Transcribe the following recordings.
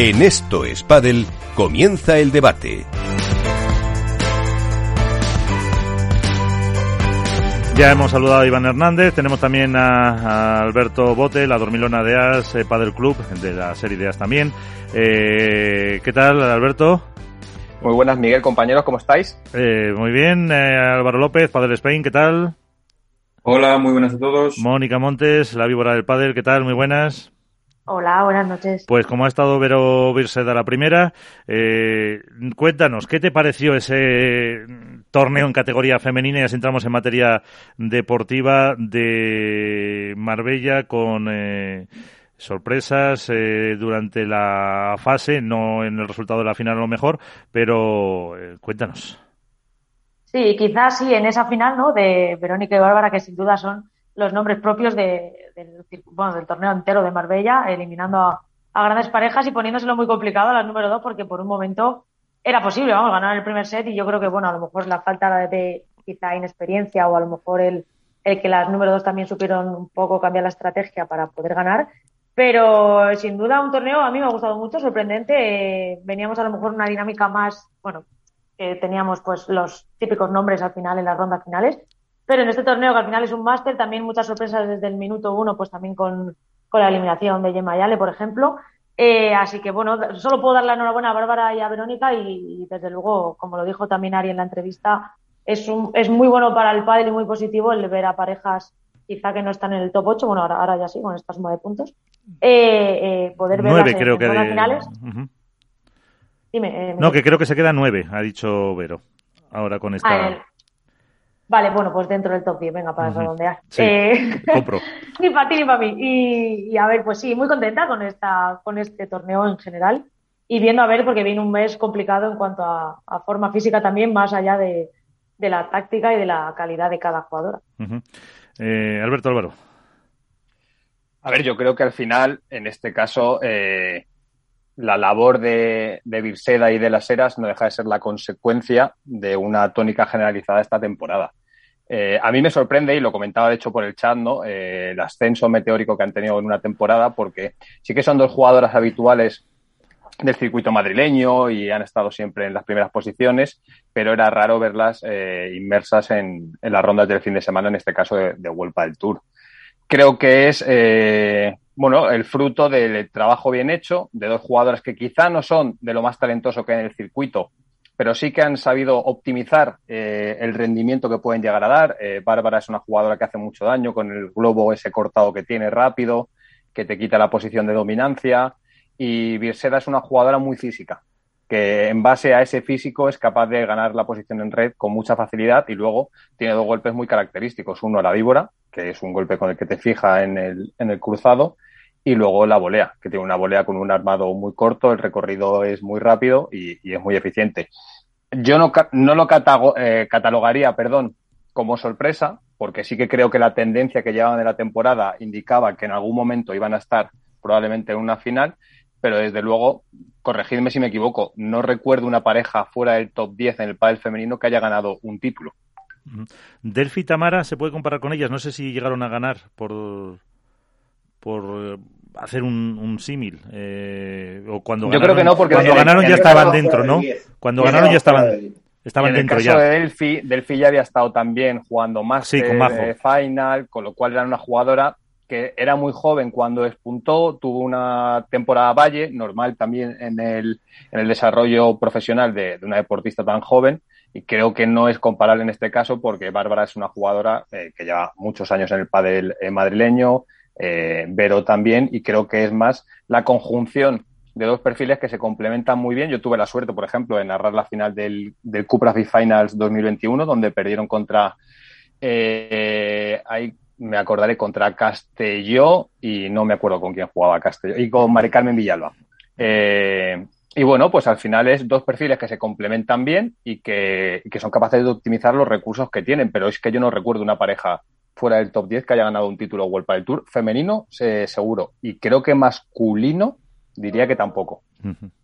En Esto es Padel comienza el debate. Ya hemos saludado a Iván Hernández, tenemos también a, Alberto Bote, la dormilona de As, eh, Padel Club, de la serie de As también. Eh, ¿Qué tal, Alberto? Muy buenas, Miguel, compañeros, ¿cómo estáis? Eh, muy bien, Álvaro López, Padel Spain, ¿qué tal? Hola, muy buenas a todos. Mónica Montes, la víbora del Padel, ¿qué tal? Muy buenas. Hola, buenas noches. Pues como ha estado Vero Birseda la primera, eh, cuéntanos, ¿qué te pareció ese torneo en categoría femenina? Ya entramos en materia deportiva de Marbella con eh, sorpresas eh, durante la fase, no en el resultado de la final a lo mejor, pero cuéntanos. Sí, quizás sí, en esa final, ¿no? De Verónica y Bárbara, que sin duda son los nombres propios del, bueno, del torneo entero de Marbella, eliminando a, grandes parejas y poniéndoselo muy complicado a las número dos, porque por un momento era posible, vamos, ganar el primer set y yo creo que, bueno, a lo mejor la falta de quizá inexperiencia o a lo mejor el, el que las número dos también supieron un poco cambiar la estrategia para poder ganar. Pero sin duda un torneo a mí me ha gustado mucho, sorprendente. veníamos a lo mejor una dinámica más, bueno, teníamos pues los típicos nombres al final en las rondas finales, pero en este torneo, que al final es un máster, también muchas sorpresas desde el minuto uno, pues también con, la eliminación de Gemma Yale, por ejemplo. Eh, así que bueno, solo puedo dar la enhorabuena a Bárbara y a Verónica y, desde luego, como lo dijo también Ari en la entrevista, es, un, es muy bueno para el pádel y muy positivo el ver a parejas quizá que no están en el top 8, bueno, ahora, ahora ya sí, con esta suma de puntos, eh, eh, poder ver nueve, creo que finales. Dime, no, que creo que se queda nueve, ha dicho Vero, ahora con esta... Vale, bueno, pues dentro del top 10, venga, para redondear. Sí, eh, compro. ni para ti ni para mí. Y, a ver, pues sí, muy contenta con, esta, con este torneo en general. Y viendo a ver, porque viene un mes complicado en cuanto a, forma física también, más allá de, la táctica y de la calidad de cada jugadora. Eh, Alberto Álvaro. A ver, yo creo que al final, en este caso, eh, la labor de, de Virseda y de las Eras no deja de ser la consecuencia de una tónica generalizada esta temporada. Eh, a mí me sorprende, y lo comentaba de hecho por el chat, ¿no? Eh, el ascenso meteórico que han tenido en una temporada, porque sí que son dos jugadoras habituales del circuito madrileño y han estado siempre en las primeras posiciones, pero era raro verlas eh, inmersas en, las rondas del fin de semana, en este caso de, de Vuelta del Tour. Creo que es bueno, el fruto del trabajo bien hecho de dos jugadoras que quizá no son de lo más talentoso que hay en el circuito, pero sí que han sabido optimizar eh, el rendimiento que pueden llegar a dar. Eh, Bárbara es una jugadora que hace mucho daño con el globo ese cortado que tiene rápido, que te quita la posición de dominancia. Y Birseda es una jugadora muy física, que en base a ese físico es capaz de ganar la posición en red con mucha facilidad y luego tiene dos golpes muy característicos. Uno, la víbora, que es un golpe con el que te fija en el, en el cruzado, y luego la volea, que tiene una volea con un armado muy corto, el recorrido es muy rápido y, es muy eficiente. Yo no, no lo eh, catalogaría, perdón, como sorpresa, porque sí que creo que la tendencia que llevaban de la temporada indicaba que en algún momento iban a estar probablemente en una final, pero desde luego, corregidme si me equivoco, no recuerdo una pareja fuera del top 10 en el pádel femenino que haya ganado un título. Delphi y Tamara se puede comparar con ellas, no sé si llegaron a ganar por por hacer un, un símil. Eh, o cuando Yo creo que no, porque cuando ganaron ya estaban dentro, ¿no? Cuando ganaron ya estaban, estaban en dentro el caso De Delphi, Delphi ya había estado también jugando más sí, con final, con lo cual era una jugadora que era muy joven cuando despuntó, tuvo una temporada valle, normal también en el, en el desarrollo profesional de, de, una deportista tan joven, y creo que no es comparable en este caso porque Bárbara es una jugadora eh, que lleva muchos años en el pádel eh, madrileño, eh, Vero también, y creo que es más la conjunción de dos perfiles que se complementan muy bien. Yo tuve la suerte, por ejemplo, de narrar la final del, del Cupra Finals 2021, donde perdieron contra, eh, ahí me acordaré, contra Castelló, y no me acuerdo con quién jugaba Castelló, y con Mari Carmen Villalba. Eh, y bueno, pues al final es dos perfiles que se complementan bien y que, y que, son capaces de optimizar los recursos que tienen, pero es que yo no recuerdo una pareja fuera del top 10 que haya ganado un título World del Tour. Femenino, seguro. Y creo que masculino, diría que tampoco.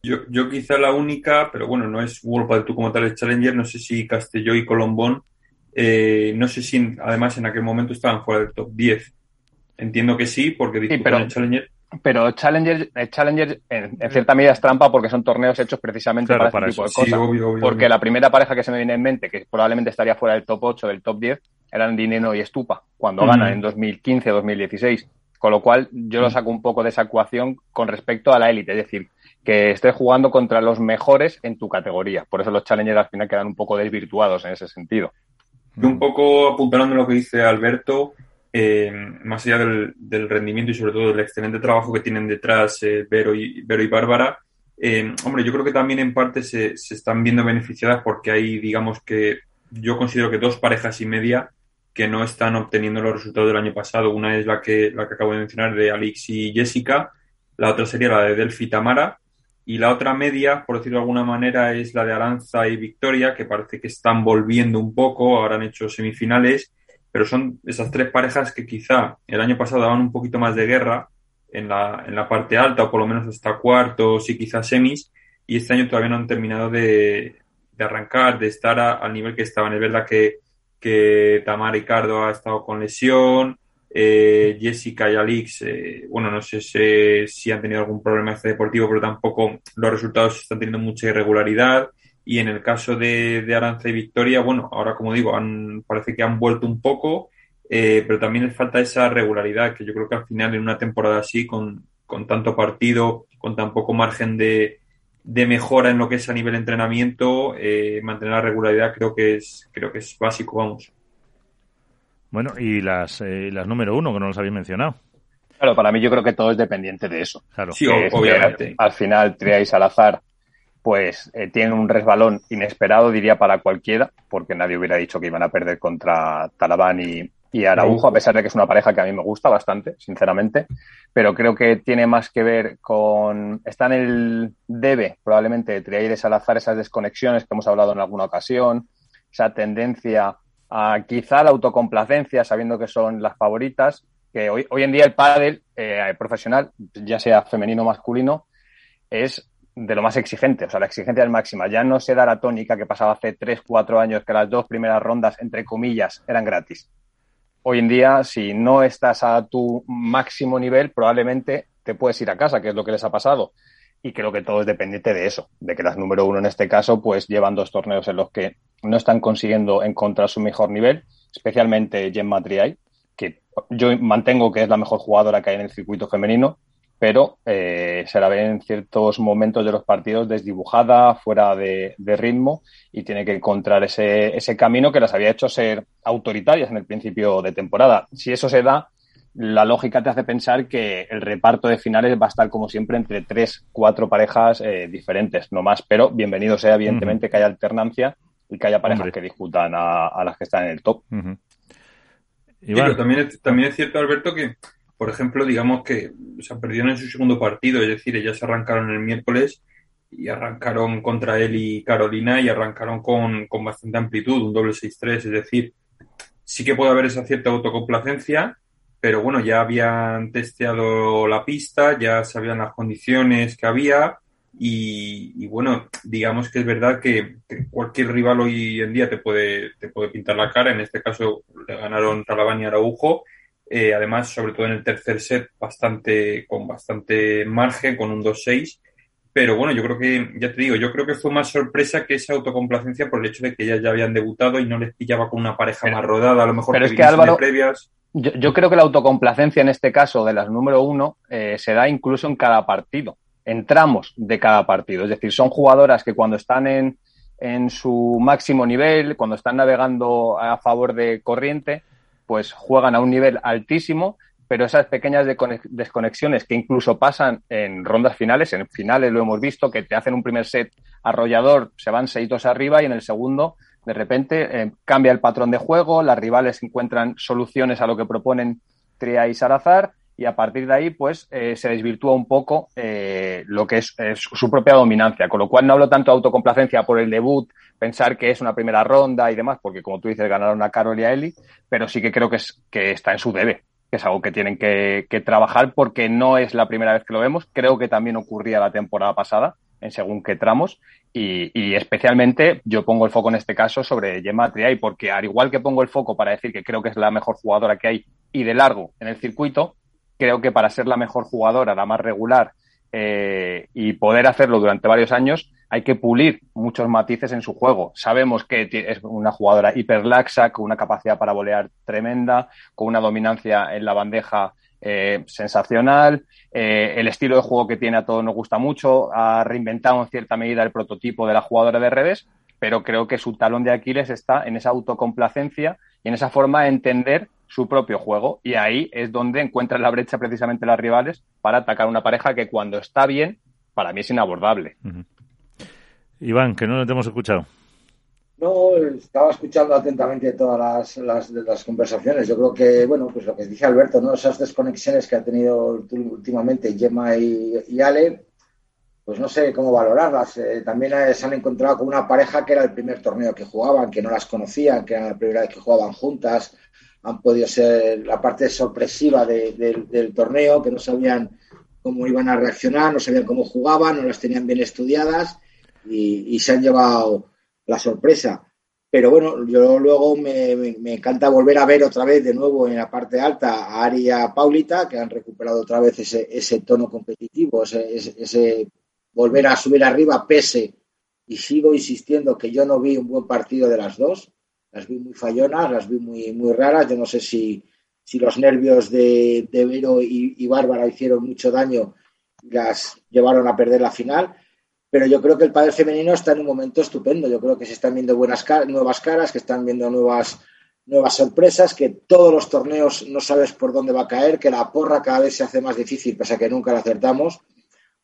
Yo, yo quizá la única, pero bueno, no es World del Tour como tal, es Challenger. No sé si Castelló y Colombón, eh, no sé si además en aquel momento estaban fuera del top 10. Entiendo que sí, porque sí, pero, Challenger. Pero Challenger, eh, Challenger en, cierta medida es trampa porque son torneos hechos precisamente para, este tipo de cosas. porque la primera pareja que se me viene en mente, que probablemente estaría fuera del top 8, del top 10, eran Dineno y Estupa, cuando ganan en 2015 2016. Con lo cual, yo lo saco un poco de esa ecuación con respecto a la élite, es decir, que estés jugando contra los mejores en tu categoría. Por eso los challengers al final quedan un poco desvirtuados en ese sentido. Y un poco apuntando lo que dice Alberto, eh, más allá del, rendimiento y sobre todo del excelente trabajo que tienen detrás eh, Vero, y, y Bárbara, eh, hombre, yo creo que también en parte se, se, están viendo beneficiadas porque hay, digamos que yo considero que dos parejas y media que no están obteniendo los resultados del año pasado. Una es la que, la que acabo de mencionar de Alix y Jessica, la otra sería la de Delphi Tamara, y la otra media, por decirlo de alguna manera, es la de Aranza y Victoria, que parece que están volviendo un poco, ahora han hecho semifinales pero son esas tres parejas que quizá el año pasado daban un poquito más de guerra en la, en la parte alta, o por lo menos hasta cuartos y quizás semis, y este año todavía no han terminado de, de arrancar, de estar al nivel que estaban. Es verdad que, que Tamara Ricardo ha estado con lesión, eh, Jessica y Alix, eh, bueno, no sé si, si, han tenido algún problema este deportivo, pero tampoco los resultados están teniendo mucha irregularidad. Y en el caso de, de Aranza y Victoria, bueno, ahora como digo, han, parece que han vuelto un poco, eh, pero también les falta esa regularidad, que yo creo que al final en una temporada así, con, con tanto partido, con tan poco margen de, de mejora en lo que es a nivel de entrenamiento, eh, mantener la regularidad creo que es, creo que es básico, vamos. Bueno, y las, eh, las número uno, que no los habéis mencionado. Claro, para mí yo creo que todo es dependiente de eso. Claro. Sí, obviamente. Al final, triáis al azar pues eh, tienen un resbalón inesperado, diría, para cualquiera, porque nadie hubiera dicho que iban a perder contra Talabán y, y Araujo, a pesar de que es una pareja que a mí me gusta bastante, sinceramente, pero creo que tiene más que ver con... Está en el debe, probablemente, de Triaires Salazar, esas desconexiones que hemos hablado en alguna ocasión, esa tendencia a quizá la autocomplacencia, sabiendo que son las favoritas, que hoy, hoy en día el pádel eh, profesional, ya sea femenino o masculino, es de lo más exigente, o sea, la exigencia es máxima. Ya no se da la tónica que pasaba hace 3, 4 años, que las dos primeras rondas, entre comillas, eran gratis. Hoy en día, si no estás a tu máximo nivel, probablemente te puedes ir a casa, que es lo que les ha pasado. Y creo que todo es dependiente de eso, de que las número uno en este caso, pues llevan dos torneos en los que no están consiguiendo encontrar su mejor nivel, especialmente Gemma Triay, que yo mantengo que es la mejor jugadora que hay en el circuito femenino, pero eh, se la ve en ciertos momentos de los partidos desdibujada, fuera de, ritmo y tiene que encontrar ese, ese, camino que las había hecho ser autoritarias en el principio de temporada. Si eso se da, la lógica te hace pensar que el reparto de finales va a estar como siempre entre tres, cuatro parejas eh, diferentes, no más, pero bienvenido sea evidentemente que haya alternancia y que haya parejas que discutan a, las que están en el top. pero también, también es cierto, Alberto, que por ejemplo, digamos que se perdieron en su segundo partido, es decir, ellas arrancaron el miércoles y arrancaron contra él y Carolina y arrancaron con, con bastante amplitud, un doble 6-3, es decir, sí que puede haber esa cierta autocomplacencia, pero bueno, ya habían testeado la pista, ya sabían las condiciones que había y, bueno, digamos que es verdad que, cualquier rival hoy en día te puede, te puede pintar la cara, en este caso le ganaron Talabán y Araujo eh, además, sobre todo en el tercer set, bastante, con bastante margen, con un 2-6. Pero bueno, yo creo que, ya te digo, yo creo que fue más sorpresa que esa autocomplacencia por el hecho de que ellas ya habían debutado y no les pillaba con una pareja más rodada, a lo mejor pero es que Álvaro, previas. Yo, creo que la autocomplacencia en este caso de las número uno eh, se da incluso en cada partido, en tramos de cada partido. Es decir, son jugadoras que cuando están en, en su máximo nivel, cuando están navegando a favor de corriente, pues juegan a un nivel altísimo, pero esas pequeñas desconexiones que incluso pasan en rondas finales, en finales lo hemos visto, que te hacen un primer set arrollador, se van seitos arriba y en el segundo de repente eh, cambia el patrón de juego, las rivales encuentran soluciones a lo que proponen Tria y Salazar y a partir de ahí pues eh, se desvirtúa un poco eh, lo que es, su propia dominancia, con lo cual no hablo tanto de autocomplacencia por el debut, pensar que es una primera ronda y demás, porque como tú dices ganaron a Carol y a Eli, pero sí que creo que, es, que está en su debe, que es algo que tienen que, trabajar porque no es la primera vez que lo vemos, creo que también ocurría la temporada pasada en según qué tramos y, especialmente yo pongo el foco en este caso sobre Gemma Triay porque al igual que pongo el foco para decir que creo que es la mejor jugadora que hay y de largo en el circuito, creo que para ser la mejor jugadora, la más regular eh, y poder hacerlo durante varios años, hay que pulir muchos matices en su juego. Sabemos que es una jugadora hiperlaxa, con una capacidad para volear tremenda, con una dominancia en la bandeja eh, sensacional. Eh, el estilo de juego que tiene a todos nos gusta mucho. Ha reinventado en cierta medida el prototipo de la jugadora de redes, pero creo que su talón de Aquiles está en esa autocomplacencia y en esa forma de entender su propio juego. Y ahí es donde encuentran la brecha precisamente las rivales para atacar una pareja que cuando está bien, para mí es inabordable. Iván, que no te hemos escuchado. No, estaba escuchando atentamente todas las, las, conversaciones. Yo creo que, bueno, pues lo que dice Alberto, ¿no? Esas desconexiones que ha tenido últimamente Gemma y, Ale, pues no sé cómo valorarlas. Eh, también se han encontrado con una pareja que era el primer torneo que jugaban, que no las conocían, que era la primera vez que jugaban juntas. Han podido ser la parte sorpresiva del torneo, que no sabían cómo iban a reaccionar, no sabían cómo jugaban, no las tenían bien estudiadas y, se han llevado la sorpresa. Pero bueno, yo luego me, encanta volver a ver otra vez de nuevo en la parte alta a Ari y a Paulita, que han recuperado otra vez ese, ese tono competitivo, ese, ese, volver a subir arriba pese. Y sigo insistiendo que yo no vi un buen partido de las dos. Las vi muy fallonas, las vi muy, muy raras. Yo no sé si, si los nervios de, de Vero y, y Bárbara hicieron mucho daño y las llevaron a perder la final pero yo creo que el padre femenino está en un momento estupendo. Yo creo que se están viendo buenas nuevas caras, que están viendo nuevas, nuevas sorpresas, que todos los torneos no sabes por dónde va a caer, que la porra cada vez se hace más difícil, pese a que nunca la acertamos.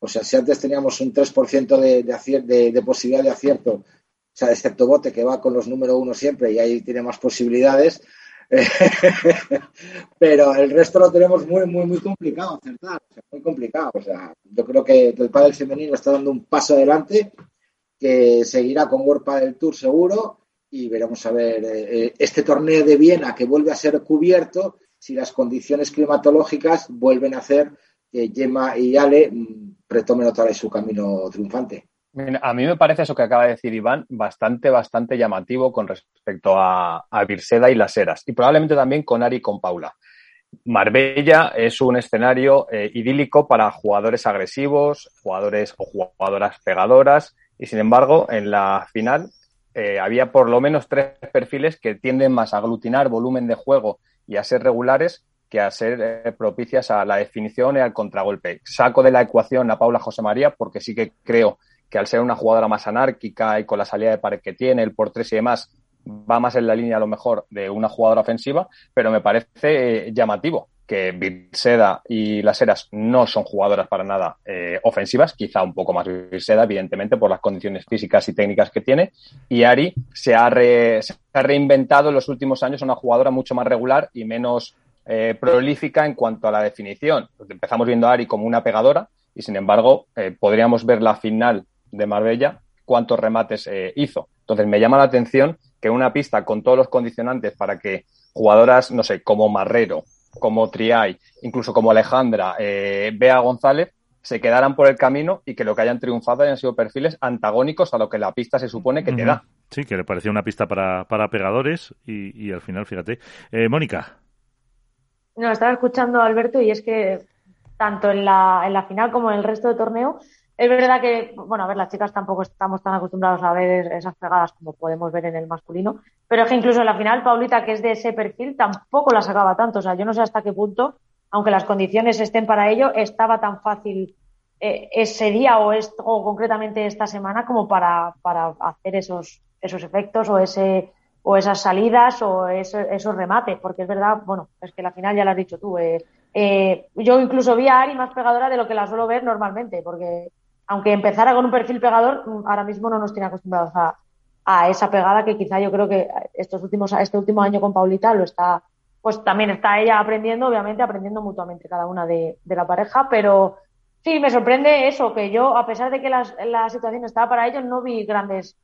O sea, si antes teníamos un 3% de, de, posibilidad de acierto, o sea, excepto Bote, que va con los número uno siempre y ahí tiene más posibilidades, pero el resto lo tenemos muy, muy, muy complicado acertar, muy complicado. O sea, yo creo que, el pádel femenino está dando un paso adelante, que seguirá con World Padel Tour seguro y veremos a ver eh, eh, este torneo de Viena que vuelve a ser cubierto si las condiciones climatológicas vuelven a hacer que Gemma y Ale retomen otra vez su camino triunfante. A mí me parece eso que acaba de decir Iván bastante, bastante llamativo con respecto a, a Virseda y las Eras y probablemente también con Ari y con Paula. Marbella es un escenario eh, idílico para jugadores agresivos, jugadores o jugadoras pegadoras y sin embargo en la final eh, había por lo menos tres perfiles que tienden más a aglutinar volumen de juego y a ser regulares que a ser eh, propicias a la definición y al contragolpe. Saco de la ecuación a Paula José María porque sí que creo que al ser una jugadora más anárquica y con la salida de pared que tiene, el por tres y demás, va más en la línea a lo mejor de una jugadora ofensiva, pero me parece eh, llamativo que Virseda y las Eras no son jugadoras para nada eh, ofensivas, quizá un poco más Virseda, evidentemente, por las condiciones físicas y técnicas que tiene, y Ari se ha, reinventado en los últimos años una jugadora mucho más regular y menos eh, prolífica en cuanto a la definición. Empezamos viendo a Ari como una pegadora, y sin embargo, podríamos ver la final de Marbella cuántos remates eh, hizo. Entonces me llama la atención que una pista con todos los condicionantes para que jugadoras, no sé, como Marrero, como Triay, incluso como Alejandra, eh, Bea González, se quedaran por el camino y que lo que hayan triunfado hayan sido perfiles antagónicos a lo que la pista se supone que te da. Sí, que le parecía una pista para, para pegadores y, al final, fíjate. Eh, Mónica. No, estaba escuchando Alberto y es que tanto en la, en la final como en el resto del torneo es verdad que, bueno, a ver, las chicas tampoco estamos tan acostumbrados a ver esas pegadas como podemos ver en el masculino, pero es que incluso en la final, Paulita, que es de ese perfil, tampoco la sacaba tanto. O sea, yo no sé hasta qué punto, aunque las condiciones estén para ello, estaba tan fácil eh, ese día o, esto, o concretamente esta semana como para, para hacer esos, esos efectos o ese o esas salidas o esos remates, porque es verdad, bueno, es que la final ya lo has dicho tú. Eh, eh, yo incluso vi a Ari más pegadora de lo que la suelo ver normalmente, porque aunque empezara con un perfil pegador, mm, ahora mismo no nos tiene acostumbrados a, esa pegada que quizá yo creo que estos últimos, este último año con Paulita lo está, pues también está ella aprendiendo, obviamente aprendiendo mutuamente cada una de, la pareja, pero sí, me sorprende eso, que yo, a pesar de que la situación estaba para ellos, no vi grandes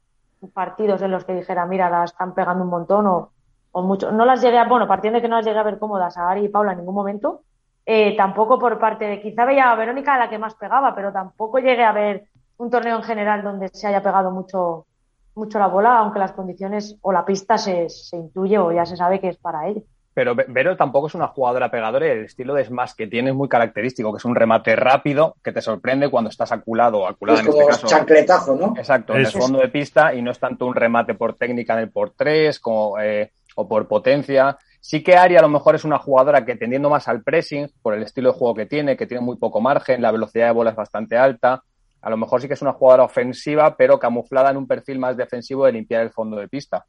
partidos en los que dijera, mira, la están pegando un montón o, o mucho. No las llegué a, bueno, partiendo de que no las llegué a ver cómodas a Ari y Paula en ningún momento, eh, tampoco por parte de, quizá veía a Verónica la que más pegaba, pero tampoco llegué a ver un torneo en general donde se haya pegado mucho, mucho la bola, aunque las condiciones o la pista se, se intuye o ya se sabe que es para ello. Pero Vero tampoco es una jugadora pegadora y el estilo de smash que tiene es muy característico, que es un remate rápido que te sorprende cuando estás aculado o aculada en este caso. chancletazo, ¿no? Exacto, en el fondo de pista y no es tanto un remate por técnica en el por tres como, eh, o por potencia. Sí que Ari a lo mejor es una jugadora que tendiendo más al pressing por el estilo de juego que tiene, que tiene muy poco margen, la velocidad de bola es bastante alta. A lo mejor sí que es una jugadora ofensiva, pero camuflada en un perfil más defensivo de limpiar el fondo de pista.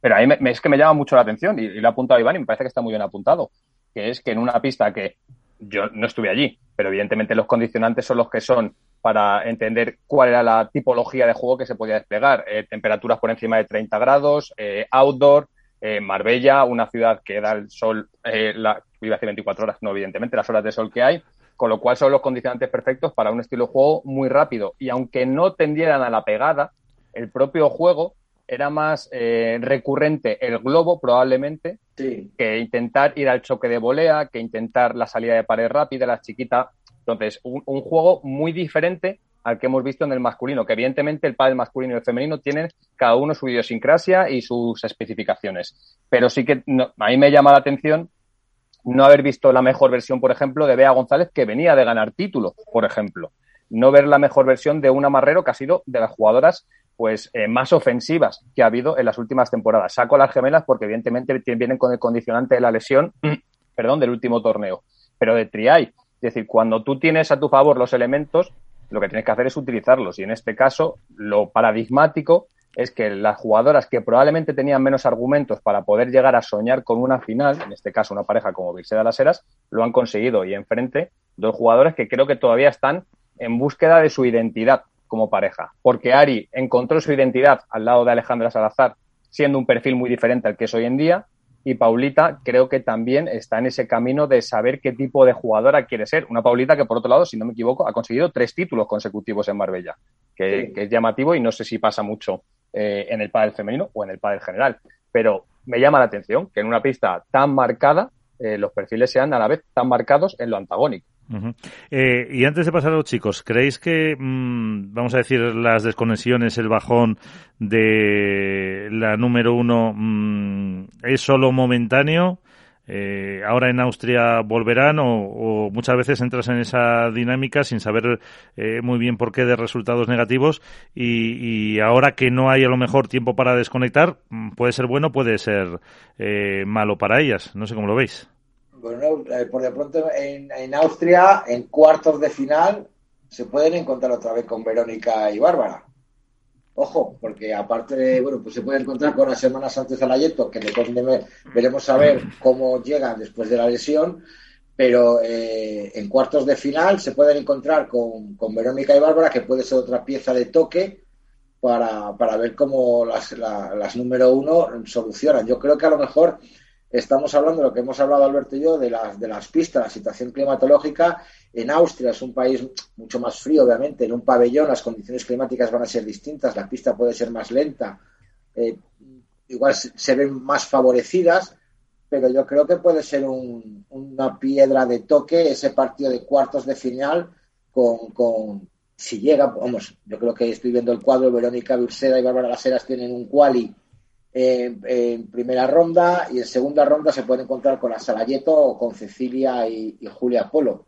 Pero ahí me, es que me llama mucho la atención, y, lo ha apuntado Iván y me parece que está muy bien apuntado, que es que en una pista que yo no estuve allí, pero evidentemente los condicionantes son los que son para entender cuál era la tipología de juego que se podía desplegar. Eh, temperaturas por encima de 30 grados, eh, outdoor, eh, Marbella, una ciudad que da el sol, la, iba a decir 24 horas, no, evidentemente, las horas de sol que hay, con lo cual son los condicionantes perfectos para un estilo de juego muy rápido. Y aunque no tendieran a la pegada, el propio juego era más eh, recurrente el globo probablemente que intentar ir al choque de volea, que intentar la salida de pared rápida, la chiquita. Entonces, un, juego muy diferente al que hemos visto en el masculino, que evidentemente el padre masculino y el femenino tienen cada uno su idiosincrasia y sus especificaciones. Pero sí que a mí me llama la atención no haber visto la mejor versión, por ejemplo, de Bea González, que venía de ganar título, por ejemplo. No ver la mejor versión de una Marrero, que ha sido de las jugadoras pues eh, más ofensivas que ha habido en las últimas temporadas. Saco las gemelas porque evidentemente vienen con el condicionante de la lesión, perdón, del último torneo, pero de Triay. Es decir, cuando tú tienes a tu favor los elementos, lo que tienes que hacer es utilizarlos. Y en este caso, lo paradigmático es que las jugadoras que probablemente tenían menos argumentos para poder llegar a soñar con una final, en este caso una pareja como Virseda Las Heras, lo han conseguido. Y enfrente, dos jugadores que creo que todavía están en búsqueda de su identidad como pareja, porque Ari encontró su identidad al lado de Alejandra Salazar, siendo un perfil muy diferente al que es hoy en día, y Paulita creo que también está en ese camino de saber qué tipo de jugadora quiere ser. Una Paulita que, por otro lado, si no me equivoco, ha conseguido tres títulos consecutivos en Marbella, que, es llamativo y no sé si pasa mucho eh, en el pádel femenino o en el pádel general. Pero me llama la atención que en una pista tan marcada eh, los perfiles sean a la vez tan marcados en lo antagónico. Eh, y antes de pasar a los chicos, ¿creéis que, mm, vamos a decir, las desconexiones, el bajón de la número uno mm, es solo momentáneo? Eh, ahora en Austria volverán o, muchas veces entras en esa dinámica sin saber eh, muy bien por qué de resultados negativos y, ahora que no hay a lo mejor tiempo para desconectar, mm, puede ser bueno, puede ser malo para ellas. No sé cómo lo veis. Bueno, eh, por de pronto en, Austria, en cuartos de final, se pueden encontrar otra vez con Verónica y Bárbara. Ojo, porque aparte de, bueno, pues se pueden encontrar con las hermanas Sánchez Alayeto, que veremos a ver cómo llegan después de la lesión, pero eh, en cuartos de final se pueden encontrar con, Verónica y Bárbara, que puede ser otra pieza de toque para, para ver cómo las, las número uno solucionan. Yo creo que a lo mejor estamos hablando de lo que hemos hablado Alberto y yo, de las, de las pistas, la situación climatológica. En Austria es un país mucho más frío, obviamente. En un pabellón las condiciones climáticas van a ser distintas, la pista puede ser más lenta, eh, igual se, ven más favorecidas, pero yo creo que puede ser una piedra de toque ese partido de cuartos de final con, con, si llega, vamos, yo creo que estoy viendo el cuadro, Verónica Burseda y Bárbara Laseras tienen un quali en, primera ronda y en segunda ronda se puede encontrar con Asalayeto o con Cecilia y, Julia Polo.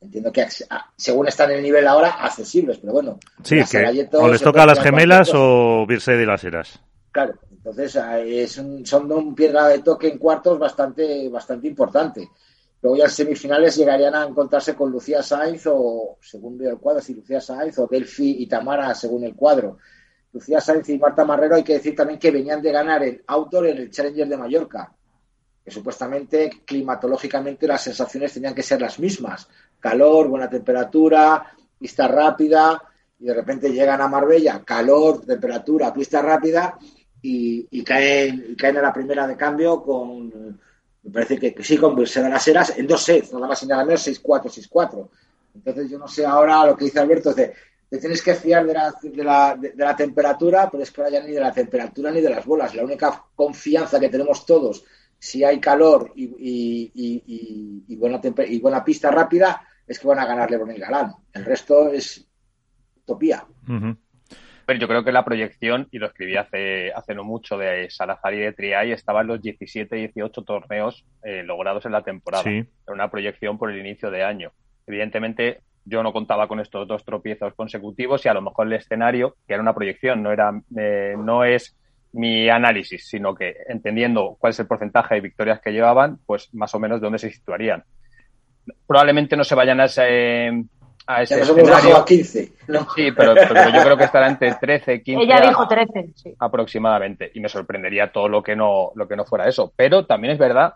Entiendo que según están en el nivel ahora, accesibles, pero bueno. Sí, que o les toca a las gemelas o Virse de las Heras. Claro, entonces es un, son un piedra de toque en cuartos bastante, bastante importante. Luego ya en semifinales llegarían a encontrarse con Lucía Sainz o, según veo el cuadro, si Lucía Sainz o Delphi y Tamara según el cuadro. Lucía Sáenz y Marta Marrero hay que decir también que venían de ganar el outdoor en el Challenger de Mallorca, que supuestamente climatológicamente las sensaciones tenían que ser las mismas. Calor, buena temperatura, pista rápida, y de repente llegan a Marbella, calor, temperatura, pista rápida, y, caen, caen a la primera de cambio con, me parece que, sí, con Bursera las en dos sets, nada más y nada menos, 6-4, 6-4. Entonces yo no sé ahora lo que dice Alberto, es de, te tienes que fiar de la, de, la, de, la, temperatura, pero es que ahora ya ni de la temperatura ni de las bolas. La única confianza que tenemos todos, si hay calor y, y, y, buena, y buena pista rápida, es que van a ganar Lebron y Galán. El resto es utopía. Pero yo creo que la proyección, y lo escribí hace, hace no mucho, de Salazar y de Triay, estaban los 17, 18 torneos eh, logrados en la temporada. Era una proyección por el inicio de año. Evidentemente, yo no contaba con estos dos tropiezos consecutivos y a lo mejor el escenario, que era una proyección, no, era, eh, no es mi análisis, sino que entendiendo cuál es el porcentaje de victorias que llevaban, pues más o menos de dónde se situarían. Probablemente no se vayan a ese, a ese escenario. A 15, Sí, pero, yo creo que estará entre 13, 15. Ella dijo 13, sí. Aproximadamente. Y me sorprendería todo lo que no, lo que no fuera eso. Pero también es verdad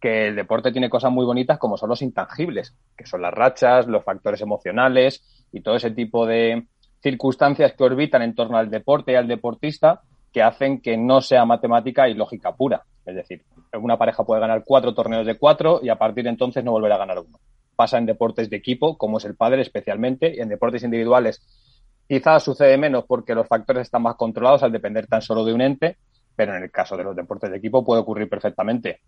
que el deporte tiene cosas muy bonitas como son los intangibles, que son las rachas, los factores emocionales y todo ese tipo de circunstancias que orbitan en torno al deporte y al deportista que hacen que no sea matemática y lógica pura. Es decir, una pareja puede ganar cuatro torneos de cuatro y a partir de entonces no volverá a ganar uno pasa en deportes de equipo, como es el padre especialmente, y en deportes individuales quizás sucede menos porque los factores están más controlados al depender tan solo de un ente, pero en el caso de los deportes de equipo puede ocurrir perfectamente.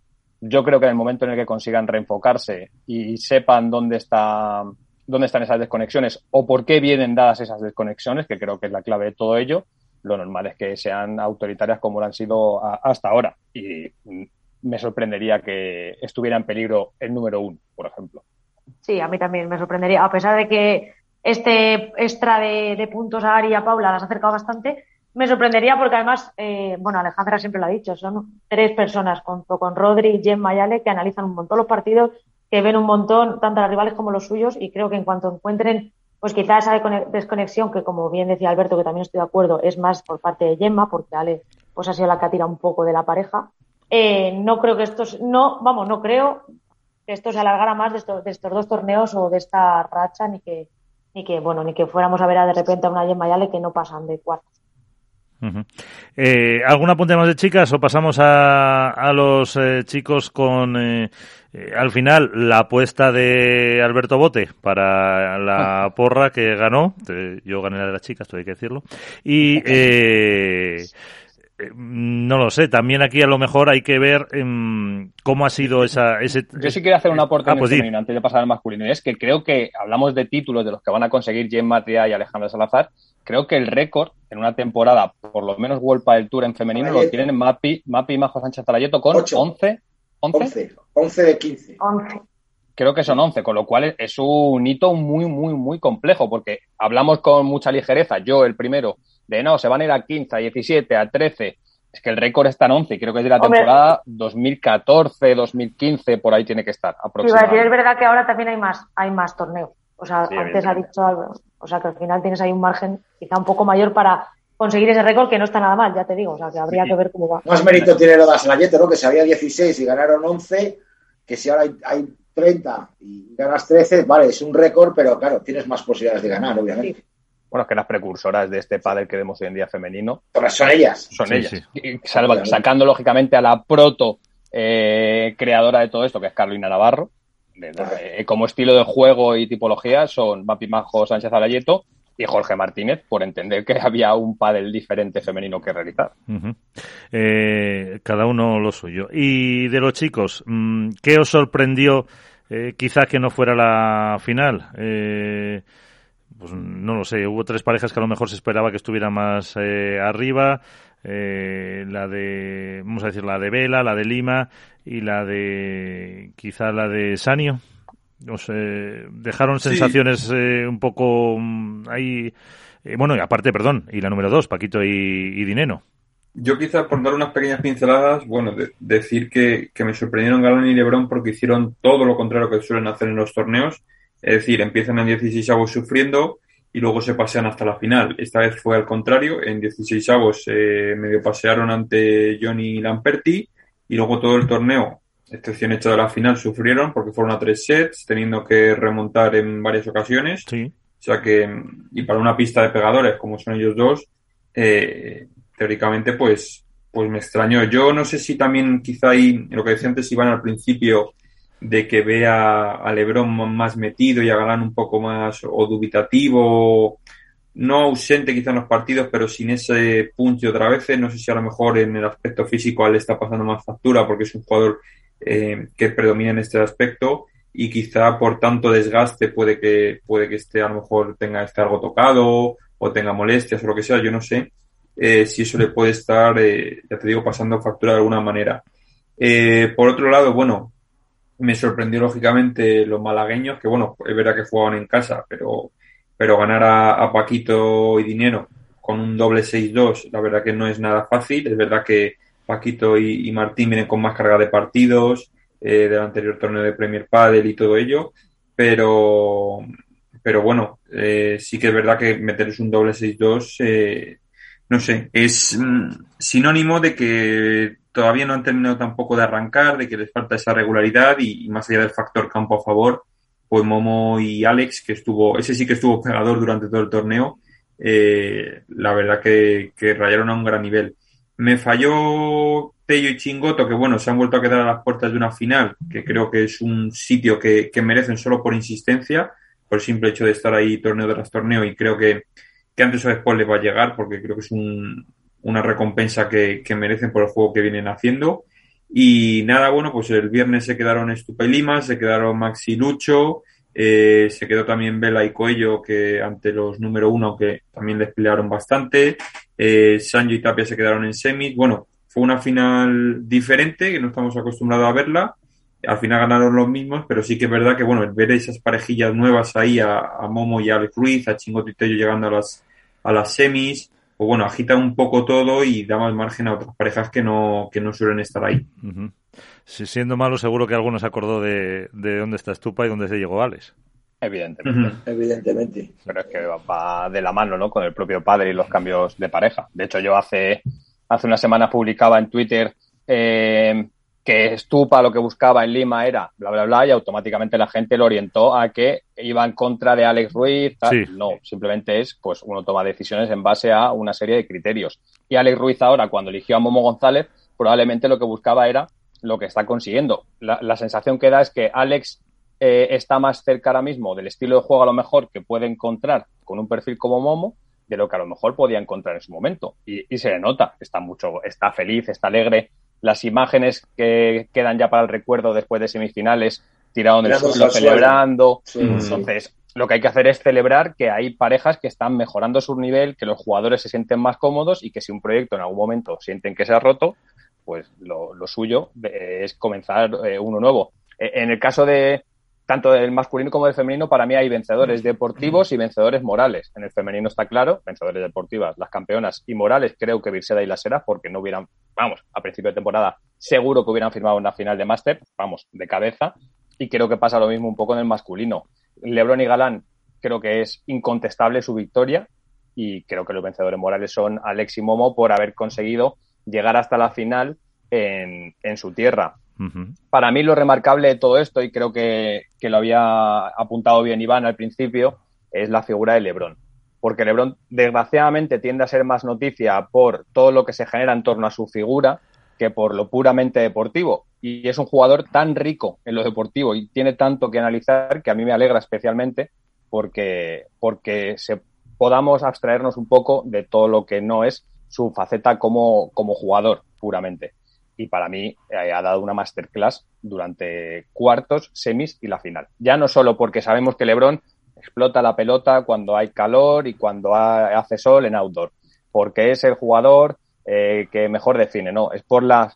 Yo creo que en el momento en el que consigan reenfocarse y sepan dónde está dónde están esas desconexiones o por qué vienen dadas esas desconexiones, que creo que es la clave de todo ello, lo normal es que sean autoritarias como lo han sido hasta ahora. Y me sorprendería que estuviera en peligro el número uno, por ejemplo. Sí, a mí también me sorprendería. A pesar de que este extra de, puntos a Ari y a Paula las ha acercado bastante, me sorprendería porque además, eh, bueno, Alejandra siempre lo ha dicho, son tres personas, junto con Rodri, Gemma y Ale, que analizan un montón los partidos, que ven un montón tanto a los rivales como los suyos y creo que en cuanto encuentren, pues quizás esa desconexión, que como bien decía Alberto, que también estoy de acuerdo, es más por parte de Gemma, porque Ale pues ha sido la que ha tirado un poco de la pareja. Eh, no creo que estos, no, vamos, no creo, que esto se alargara más de estos, de estos dos torneos o de esta racha, ni que, ni que, bueno, ni que fuéramos a ver a de repente a una Gemma Yale que no pasan de cuartos. Eh, ¿Algún apunte más de chicas o pasamos a, a los eh, chicos con, eh, eh, al final, la apuesta de Alberto Bote para la porra que ganó? yo gané la de las chicas, hay que decirlo. Y no lo sé, también aquí a lo mejor hay que ver em, cómo ha sido esa... Ese... Yo sí quiero hacer un aporte ah, pues antes de pasar al masculino, y es que creo que hablamos de títulos de los que van a conseguir Jen Matria y Alejandra Salazar, creo que el récord en una temporada, por lo menos World del Tour en femenino, lo tienen Mapi, Mapi y Majo Sánchez Talayeto con 11, 11, 11. 11 de 15. 11 creo que son 11, con lo cual es un hito muy, muy, muy complejo, porque hablamos con mucha ligereza, yo el primero, de no, se van a ir a 15, a 17, a 13. Es que el récord está en 11, creo que es de la temporada 2014, 2015, por ahí tiene que estar aproximadamente. es verdad que ahora también hay más, hay más torneos. O sea, antes ha dicho algo. O sea, que al final tienes ahí un margen quizá un poco mayor para conseguir ese récord que no está nada mal, ya te digo. O sea, que habría que ver cómo va. Más mérito tiene lo de Aslayete, ¿no? Que si había 16 y ganaron 11, que si ahora hay, hay 30 y ganas 13, vale, es un récord, pero claro, tienes más posibilidades de ganar, obviamente. Bueno, que las precursoras de este pádel que vemos hoy en día femenino. son ellas. Son ellas. sacando lógicamente a la proto eh, creadora de todo esto, que es Carolina Navarro. Eh, como estilo de juego y tipología son Mapi Majo Sánchez Alayeto y Jorge Martínez, por entender que había un pádel diferente femenino que realizar. Eh, cada uno lo suyo. Y de los chicos, mm, ¿qué os sorprendió quizás que no fuera la final? pues no lo sé, hubo tres parejas que a lo mejor se esperaba que estuvieran más eh, arriba, eh, la de, vamos a decir, la de Vela, la de Lima y la de, quizá la de Sanio. O dejaron sensaciones eh, un poco mm, ahí, bueno, y aparte, perdón, y la número dos, Paquito y, Dineno. Yo quizá por dar unas pequeñas pinceladas, bueno, decir que, que me sorprendieron Galán y Lebron porque hicieron todo lo contrario que suelen hacer en los torneos es decir, empiezan en 16 avos sufriendo y luego se pasean hasta la final. Esta vez fue al contrario, en 16 avos eh, medio pasearon ante Johnny Lamperti y luego todo el torneo, excepción hecha de la final, sufrieron porque fueron a tres sets, teniendo que remontar en varias ocasiones. Sí. O sea que, y para una pista de pegadores como son ellos dos, eh, teóricamente pues, pues me extrañó. Yo no sé si también quizá ahí, lo que decía antes, iban al principio de que vea a Lebron más metido y a Galán un poco más o dubitativo, no ausente quizá en los partidos, pero sin ese punch otra vez. No sé si a lo mejor en el aspecto físico le está pasando más factura porque es un jugador eh, que predomina en este aspecto y quizá por tanto desgaste puede que puede que esté a lo mejor tenga este algo tocado o tenga molestias o lo que sea, yo no sé eh, si eso le puede estar, eh, ya te digo, pasando factura de alguna manera. Por otro lado, bueno, me sorprendió lógicamente los malagueños, que bueno, es verdad que jugaban en casa, pero, pero ganar a, Paquito y Dinero con un doble 6-2, la verdad que no es nada fácil. Es verdad que Paquito y, Martín vienen con más carga de partidos del anterior torneo de Premier Padel y todo ello, pero, pero bueno, eh, sí que es verdad que meterles un doble 6-2, eh, no sé, es mm, sinónimo de que todavía no han terminado tampoco de arrancar, de que les falta esa regularidad y, más allá del factor campo a favor, pues Momo y Alex, que estuvo, ese sí que estuvo pegador durante todo el torneo, eh, la verdad que, que rayaron a un gran nivel. Me falló Tello y Chingoto, que bueno, se han vuelto a quedar a las puertas de una final, que creo que es un sitio que, que merecen solo por insistencia por el simple hecho de estar ahí torneo tras torneo y creo que, antes o después les va a llegar porque creo que es una recompensa que, merecen por el juego que vienen haciendo. Y nada, bueno, pues el viernes se quedaron Estupa y Lima, se quedaron Maxi Lucho, eh, se quedó también Vela y Coello, que ante los número uno, aunque también les pelearon bastante. Eh, Sanjo y Tapia se quedaron en semis. Bueno, fue una final diferente, que no estamos acostumbrados a verla al final ganaron los mismos, pero sí que es verdad que, bueno, ver esas parejillas nuevas ahí a, Momo y a Alex Ruiz, a Chingoto y llegando a las, a las semis, pues bueno, agita un poco todo y da más margen a otras parejas que no, que no suelen estar ahí. siendo malo, seguro que alguno se acordó de, de dónde está Estupa y dónde se llegó Alex. Evidentemente. Evidentemente. Pero es que va de la mano, ¿no? Con el propio padre y los cambios de pareja. De hecho, yo hace, hace una semana publicaba en Twitter eh, que Stupa lo que buscaba en Lima era bla, bla, bla, y automáticamente la gente lo orientó a que iba en contra de Alex Ruiz. No, simplemente es, pues uno toma decisiones en base a una serie de criterios. Y Alex Ruiz ahora, cuando eligió a Momo González, probablemente lo que buscaba era lo que está consiguiendo. La, sensación que da es que Alex eh, está más cerca ahora mismo del estilo de juego a lo mejor que puede encontrar con un perfil como Momo de lo que a lo mejor podía encontrar en su momento. Y, y se le nota, está mucho, está feliz, está alegre, las imágenes que quedan ya para el recuerdo después de semifinales, tirado en el suelo celebrando. Entonces, lo que hay que hacer es celebrar que hay parejas que están mejorando su nivel, que los jugadores se sienten más cómodos y que si un proyecto en algún momento sienten que se ha roto, pues lo, suyo es comenzar eh, uno nuevo. E, en el caso de, tanto del masculino como del femenino, para mí hay vencedores deportivos y vencedores morales. En el femenino está claro, vencedores deportivas, las campeonas y morales, creo que Virseda y Las Heras, porque no hubieran, vamos, a principio de temporada, seguro que hubieran firmado una final de máster, vamos, de cabeza, y creo que pasa lo mismo un poco en el masculino. Lebron y Galán, creo que es incontestable su victoria, y creo que los vencedores morales son Alex y Momo por haber conseguido llegar hasta la final en, en su tierra para mí lo remarcable de todo esto, y creo que, lo había apuntado bien Iván al principio, es la figura de Lebron. Porque Lebron, desgraciadamente, tiende a ser más noticia por todo lo que se genera en torno a su figura que por lo puramente deportivo. Y es un jugador tan rico en lo deportivo y tiene tanto que analizar que a mí me alegra especialmente porque, porque se, podamos abstraernos un poco de todo lo que no es su faceta como, como jugador puramente y para mí eh, ha dado una masterclass durante cuartos, semis y la final. Ya no solo porque sabemos que Lebron explota la pelota cuando hay calor y cuando hace sol en outdoor, porque es el jugador eh, que mejor define, no, es por la,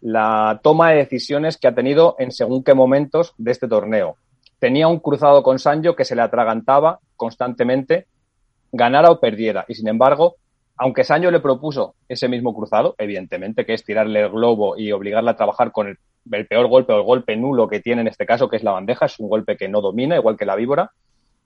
la toma de decisiones que ha tenido en según qué momentos de este torneo. Tenía un cruzado con Sancho que se le atragantaba constantemente, ganara o perdiera, y sin embargo aunque Sancho le propuso ese mismo cruzado, evidentemente, que es tirarle el globo y obligarle a trabajar con el, peor golpe o el golpe nulo que tiene en este caso, que es la bandeja, es un golpe que no domina, igual que la víbora.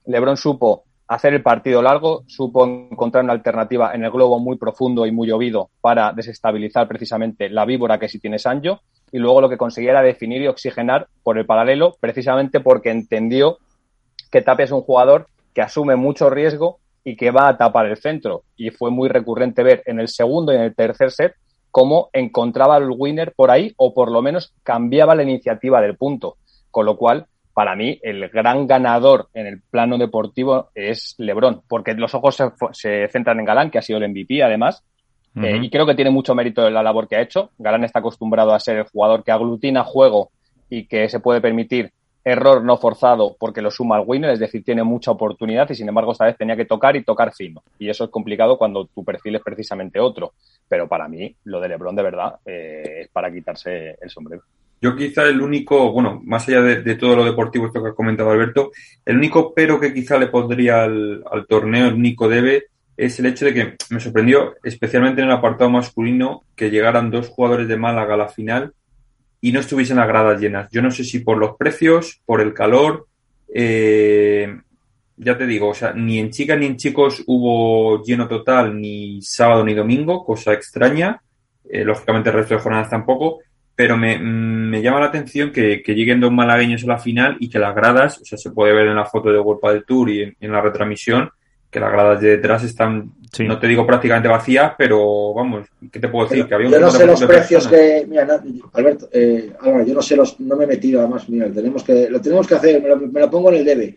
Lebron supo hacer el partido largo, supo encontrar una alternativa en el globo muy profundo y muy llovido para desestabilizar precisamente la víbora que sí tiene Sancho, y luego lo que conseguía era definir y oxigenar por el paralelo, precisamente porque entendió que Tapia es un jugador que asume mucho riesgo y que va a tapar el centro. Y fue muy recurrente ver en el segundo y en el tercer set cómo encontraba el winner por ahí o por lo menos cambiaba la iniciativa del punto. Con lo cual, para mí, el gran ganador en el plano deportivo es Lebron, porque los ojos se, centran en Galán, que ha sido el MVP además, eh, y creo que tiene mucho mérito en la labor que ha hecho. Galán está acostumbrado a ser el jugador que aglutina juego y que se puede permitir error no forzado porque lo suma el winner, es decir, tiene mucha oportunidad y sin embargo esta vez tenía que tocar y tocar fino. Y eso es complicado cuando tu perfil es precisamente otro. Pero para mí, lo de Lebron de verdad eh, es para quitarse el sombrero. Yo quizá el único, bueno, más allá de, todo lo deportivo, esto que ha comentado Alberto, el único pero que quizá le pondría al, torneo, el único debe, es el hecho de que me sorprendió, especialmente en el apartado masculino, que llegaran dos jugadores de Málaga a la final y no estuviesen las gradas llenas. Yo no sé si por los precios, por el calor, eh, ya te digo, o sea, ni en chicas ni en chicos hubo lleno total ni sábado ni domingo, cosa extraña. Eh, lógicamente el resto de jornadas tampoco pero me, me, llama la atención que, que, lleguen dos malagueños a la final y que las gradas, o sea, se puede ver en la foto de World del Tour y en, la retransmisión, que las gradas de detrás están, no te digo prácticamente vacías, pero vamos, ¿qué te puedo decir? que había un yo no sé los precios que, mira, Alberto, eh, yo no sé los, no me he metido además, mira, tenemos que, lo tenemos que hacer, me lo, me lo pongo en el debe,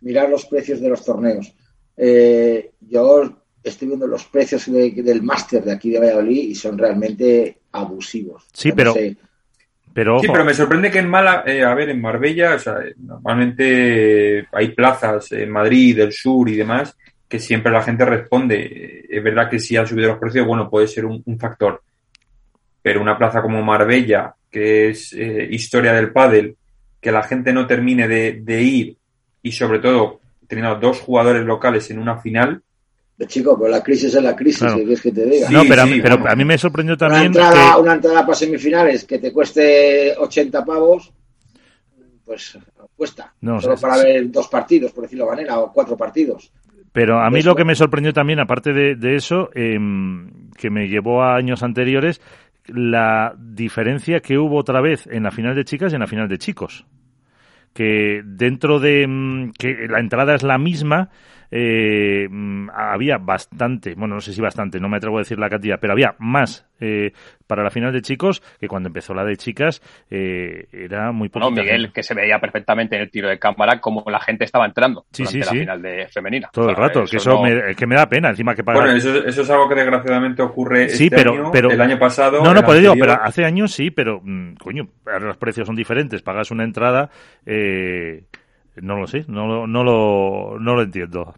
mirar los precios de los torneos. Eh, yo estoy viendo los precios del máster de aquí de Valladolid y son realmente abusivos. Sí, pero... Pero, sí, pero me sorprende que en Mala, eh, a ver, en Marbella, o sea, normalmente hay plazas en Madrid, del sur y demás, que siempre la gente responde. Es verdad que si ha subido los precios, bueno, puede ser un, factor. Pero una plaza como Marbella, que es eh, historia del pádel, que la gente no termine de, de ir y sobre todo teniendo dos jugadores locales en una final, Chico, pero la crisis es la crisis, ¿qué es que te diga? no, pero, a mí, pero a mí me sorprendió también. Una entrada, una entrada para semifinales que te cueste 80 pavos, pues cuesta. No, Solo para ver dos partidos, por decirlo de manera, o cuatro partidos. Pero a mí lo que me sorprendió también, aparte de, eso, em, que me llevó a años anteriores, la diferencia que hubo otra vez en la final de chicas y en la final de chicos. Que dentro de mm, que la entrada es la misma, eh, mm, había bastante, bueno, no sé si bastante, no me atrevo a decir la cantidad, pero había más eh, para la final de chicos que cuando empezó la de chicas eh, era muy poco. No, Miguel, que se veía perfectamente en el tiro de cámara como la gente estaba entrando sí, durante la final de femenina. Todo el rato, que eso me, que me da pena, encima que Bueno, eso, es algo que desgraciadamente ocurre sí, este pero, año, pero, el año pasado. No, no, pues digo, pero hace años sí, pero mm, coño, los precios son diferentes, pagas una entrada, no lo sé, no, no, lo, no lo entiendo.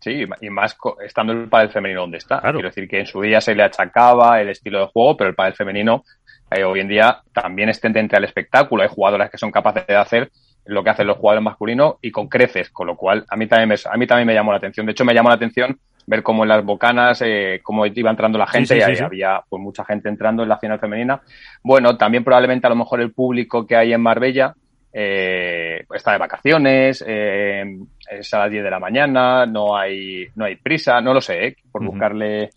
Sí, y más estando el pádel femenino donde está. Quiero decir que en su día se le achacaba el estilo de juego, pero el pádel femenino eh, hoy en día también es tendente al espectáculo. Hay jugadoras que son capaces de hacer lo que hacen los jugadores masculinos y con creces, con lo cual a mí también me, a mí también me llamó la atención. De hecho, me llamó la atención ver cómo en las bocanas, eh, cómo iba entrando la gente y había pues mucha gente entrando en la final femenina. Bueno, también probablemente a lo mejor el público que hay en Marbella eh, está de vacaciones, eh, es a las 10 de la mañana, no hay, no hay prisa, no lo sé, ¿eh? por buscarle.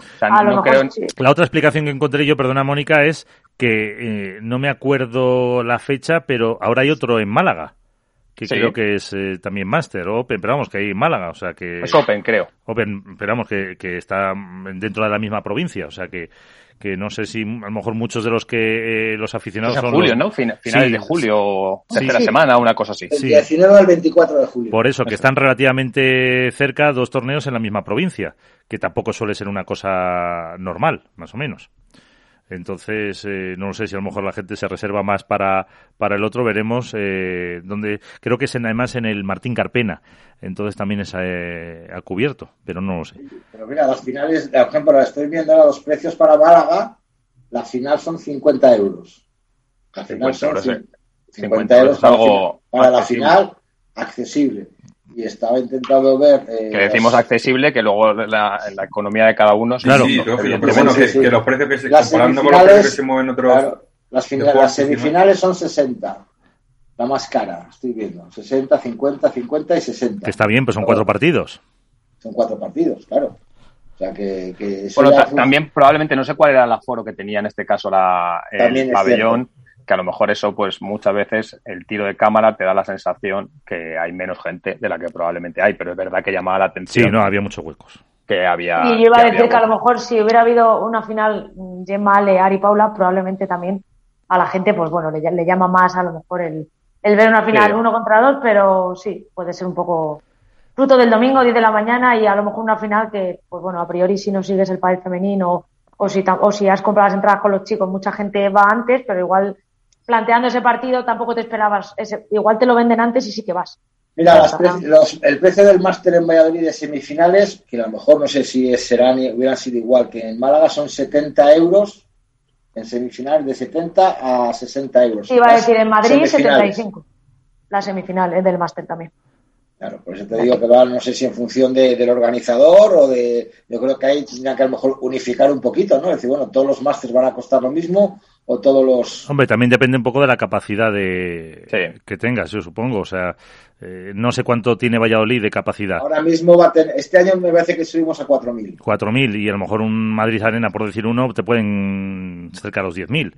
La otra explicación que encontré yo, perdona Mónica, es que eh, no me acuerdo la fecha, pero ahora hay otro en Málaga que creo que es también Master o Open, pero vamos, que hay en Málaga, o sea que... Es Open, creo. Open, esperamos que, que está dentro de la misma provincia, o sea que que no sé si a lo mejor muchos de los que eh, los aficionados son julio, ¿no? finales de julio, tercera semana, una cosa así. El 19 al 24 de julio. Por eso, que están relativamente cerca dos torneos en la misma provincia, que tampoco suele ser una cosa normal, más o menos. Entonces, eh, no sé si a lo mejor la gente se reserva más para, para el otro, veremos. Eh, donde Creo que es además en el Martín Carpena, entonces también es eh, a, cubierto, pero no lo sé. Pero mira, las finales, por ejemplo, estoy viendo los precios para Málaga, la final son 50 euros. La final son 50, euros, algo para la final accesible y estaba intentando ver. Eh, que decimos accesible, que luego la, la, economía de cada uno. Claro, sí, pero bueno, que, los precios que se, comparando con los precios que se mueven otros. las, las semifinales son 60. La más cara, estoy viendo. 60, 50, 50 y 60. Que está bien, pues son cuatro partidos. Son cuatro partidos, claro. O sea que. que bueno, también probablemente no sé cuál era el aforo que tenía en este caso la, el pabellón que a lo mejor eso, pues muchas veces el tiro de cámara te da la sensación que hay menos gente de la que probablemente hay, pero es verdad que llamaba la atención. Sí, no, había muchos huecos. Que había. Y yo iba a decir que a lo mejor si hubiera habido una final Gemma, Lear y Paula, probablemente también a la gente, pues bueno, le, le llama más a lo mejor el, el ver una final uno contra dos, pero sí, puede ser un poco fruto del domingo, 10 de la mañana y a lo mejor una final que, pues bueno, a priori si no sigues el país femenino o si, o si has comprado las entradas con los chicos, mucha gente va antes, pero igual planteando ese partido tampoco te esperabas. Ese, igual te lo venden antes y sí que vas. Mira, el precio del máster en Valladolid de semifinales, que a lo mejor no sé si serán, hubieran sido igual que en Málaga, son 70 euros en semifinales de 70 a 60 euros. Iba a decir en Madrid 75. La semifinal es del máster también. Claro, por eso te digo que va, no sé si en función del organizador o de. Yo creo que ahí tendrían que a lo mejor unificar un poquito, ¿no? Es decir, bueno, todos los másters van a costar lo mismo o todos los. Hombre, también depende un poco de la capacidad de que tengas, yo supongo. O sea, eh, no sé cuánto tiene Valladolid de capacidad. Ahora mismo va a tener. Este año me parece que subimos a 4.000. 4.000 y a lo mejor un Madrid Arena, por decir uno, te pueden cerca a los 10.000.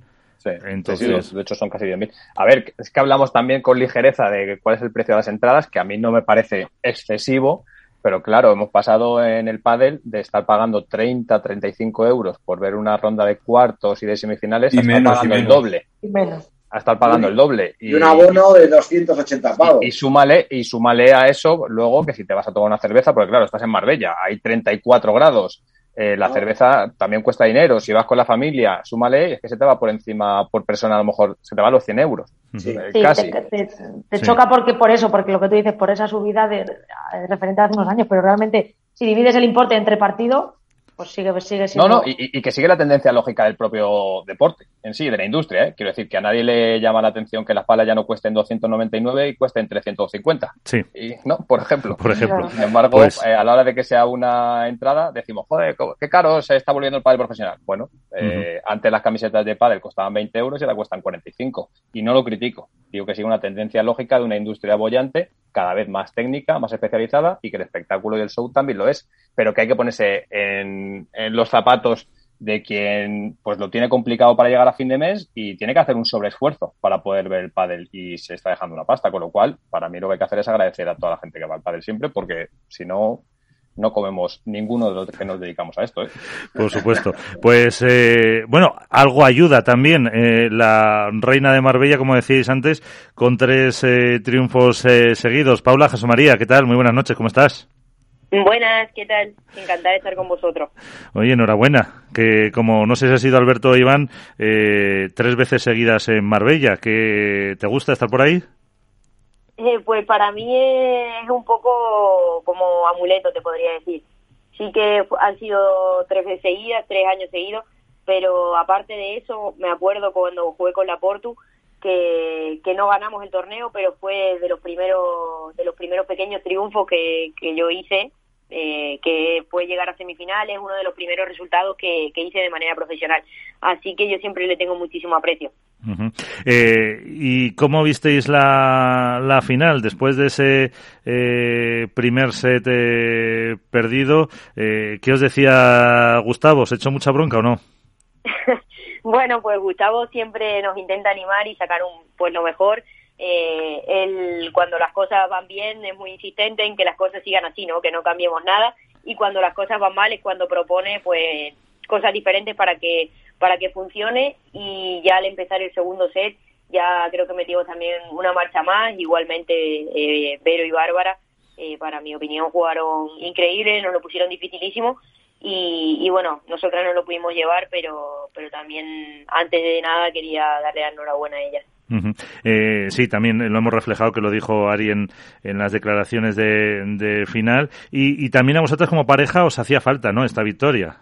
Entonces... de hecho son casi 10.000. A ver, es que hablamos también con ligereza de cuál es el precio de las entradas, que a mí no me parece excesivo, pero claro, hemos pasado en el pádel de estar pagando 30, 35 euros por ver una ronda de cuartos y de semifinales y a estar pagando el doble. Y menos. A estar pagando el doble. Y, un abono de 280 pavos. Y, y, súmale, y súmale a eso luego que si te vas a tomar una cerveza, porque claro, estás en Marbella, hay 34 grados, eh, la cerveza también cuesta dinero. Si vas con la familia, súmale, es que se te va por encima por persona, a lo mejor se te va a los 100 euros. Sí, eh, casi. Te, choca porque por eso, porque lo que tú dices, por esa subida de, de referente a hace unos años, pero realmente si divides el importe entre partido, pues sigue, sigue siendo... No, no, y, que sigue la tendencia lógica del propio deporte en sí, de la industria. ¿eh? Quiero decir que a nadie le llama la atención que las palas ya no cuesten 299 y cuesten 350. Sí. Y, ¿no? Por ejemplo. Por ejemplo. Sin embargo, pues eh, a la hora de que sea una entrada, decimos, joder, qué caro se está volviendo el pádel profesional. Bueno, eh, antes las camisetas de pádel costaban 20 euros y ahora cuestan 45. Y no lo critico. Digo que sigue una tendencia lógica de una industria bollante cada vez más técnica, más especializada y que el espectáculo y el show también lo es, pero que hay que ponerse en, los zapatos de quien pues lo tiene complicado para llegar a fin de mes y tiene que hacer un sobreesfuerzo para poder ver el pádel y se está dejando una pasta, con lo cual para mí lo que hay que hacer es agradecer a toda la gente que va al pádel siempre porque si no no comemos ninguno de los que nos dedicamos a esto. ¿eh? Por supuesto. Pues eh, bueno, algo ayuda también eh, la reina de Marbella, como decíais antes, con tres eh, triunfos eh, seguidos. Paula, Jesús María, ¿qué tal? Muy buenas noches, ¿cómo estás? Buenas, ¿qué tal? Encantada de estar con vosotros. Oye, enhorabuena, que como no sé si ha sido Alberto o Iván, tres veces seguidas en Marbella, ¿que ¿te gusta estar por ahí? Eh, pues para mí es un poco como amuleto, te podría decir. Sí que han sido tres veces seguidas, tres años seguidos, pero aparte de eso, me acuerdo cuando jugué con la Portu, que, no ganamos el torneo, pero fue de los primeros, de los primeros pequeños triunfos que, que yo hice eh, que fue llegar a semifinales, uno de los primeros resultados que, hice de manera profesional. Así que yo siempre le tengo muchísimo aprecio. Eh, ¿Y cómo visteis la, la final después de ese eh, primer set perdido? ¿Qué os decía Gustavo? ¿Os echó mucha bronca o no? bueno, pues Gustavo siempre nos intenta animar y sacar un pues lo mejor eh, él cuando las cosas van bien es muy insistente en que las cosas sigan así, ¿no? Que no cambiemos nada y cuando las cosas van mal es cuando propone pues cosas diferentes para que para que funcione y ya al empezar el segundo set ya creo que metimos también una marcha más, igualmente eh, Vero y Bárbara eh, para mi opinión jugaron increíble, nos lo pusieron dificilísimo y, y, bueno, nosotras no lo pudimos llevar, pero, pero también antes de nada quería darle la enhorabuena a ellas eh, sí, también lo hemos reflejado que lo dijo Ari en, las declaraciones de, final. Y, también a vosotras como pareja os hacía falta, ¿no? Esta victoria.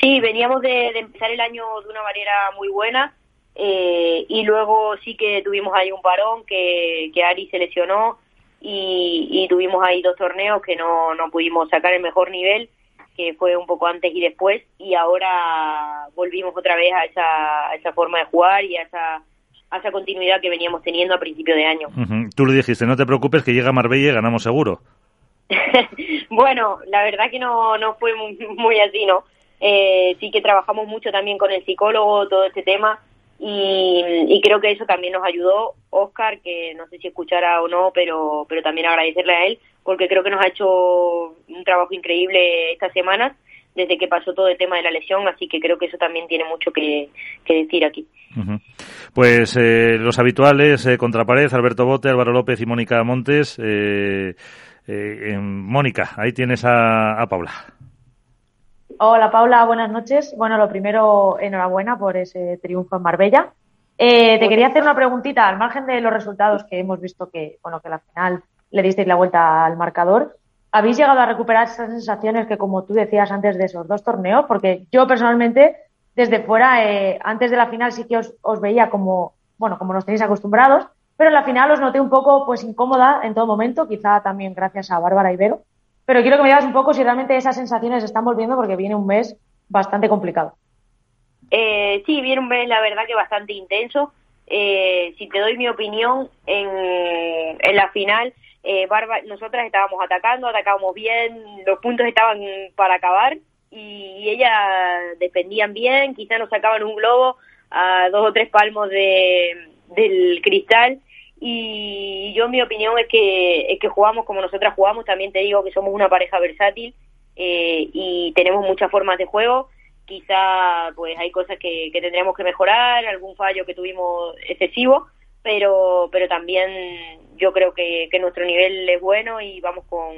Sí, veníamos de, empezar el año de una manera muy buena. Eh, y luego sí que tuvimos ahí un parón que, que Ari se lesionó y, y tuvimos ahí dos torneos que no, no pudimos sacar el mejor nivel que fue un poco antes y después y ahora volvimos otra vez a esa, a esa forma de jugar y a esa a esa continuidad que veníamos teniendo a principio de año. Tú le dijiste, no te preocupes, que llega Marbella y ganamos seguro. bueno, la verdad que no, no fue muy, así, ¿no? Eh, sí que trabajamos mucho también con el psicólogo, todo este tema, y, creo que eso también nos ayudó. Oscar, que no sé si escuchará o no, pero, pero también agradecerle a él, porque creo que nos ha hecho un trabajo increíble estas semanas desde que pasó todo el tema de la lesión, así que creo que eso también tiene mucho que, decir aquí. Pues eh, los habituales, eh, Contrapared, Alberto Bote, Álvaro López y Mónica Montes. Eh, eh Mónica, ahí tienes a, a Paula. Hola Paula, buenas noches. Bueno, lo primero, enhorabuena por ese triunfo en Marbella. Eh, te quería hacer una preguntita, al margen de los resultados que hemos visto que, bueno, que al final le disteis la vuelta al marcador. ¿Habéis llegado a recuperar esas sensaciones que, como tú decías antes de esos dos torneos? Porque yo personalmente, desde fuera, eh, antes de la final sí que os, os, veía como, bueno, como nos tenéis acostumbrados, pero en la final os noté un poco, pues, incómoda en todo momento, quizá también gracias a Bárbara Ibero. Pero quiero que me digas un poco si realmente esas sensaciones están volviendo porque viene un mes bastante complicado. Eh, sí, viene un mes, la verdad, que bastante intenso. Eh, si te doy mi opinión, en, en la final, eh, Barba, nosotras estábamos atacando, atacábamos bien, los puntos estaban para acabar y, ellas defendían bien, quizás nos sacaban un globo a dos o tres palmos de, del cristal y yo mi opinión es que es que jugamos como nosotras jugamos. También te digo que somos una pareja versátil eh, y tenemos muchas formas de juego. Quizá pues hay cosas que, que tendríamos que mejorar algún fallo que tuvimos excesivo pero pero también yo creo que, que nuestro nivel es bueno y vamos con,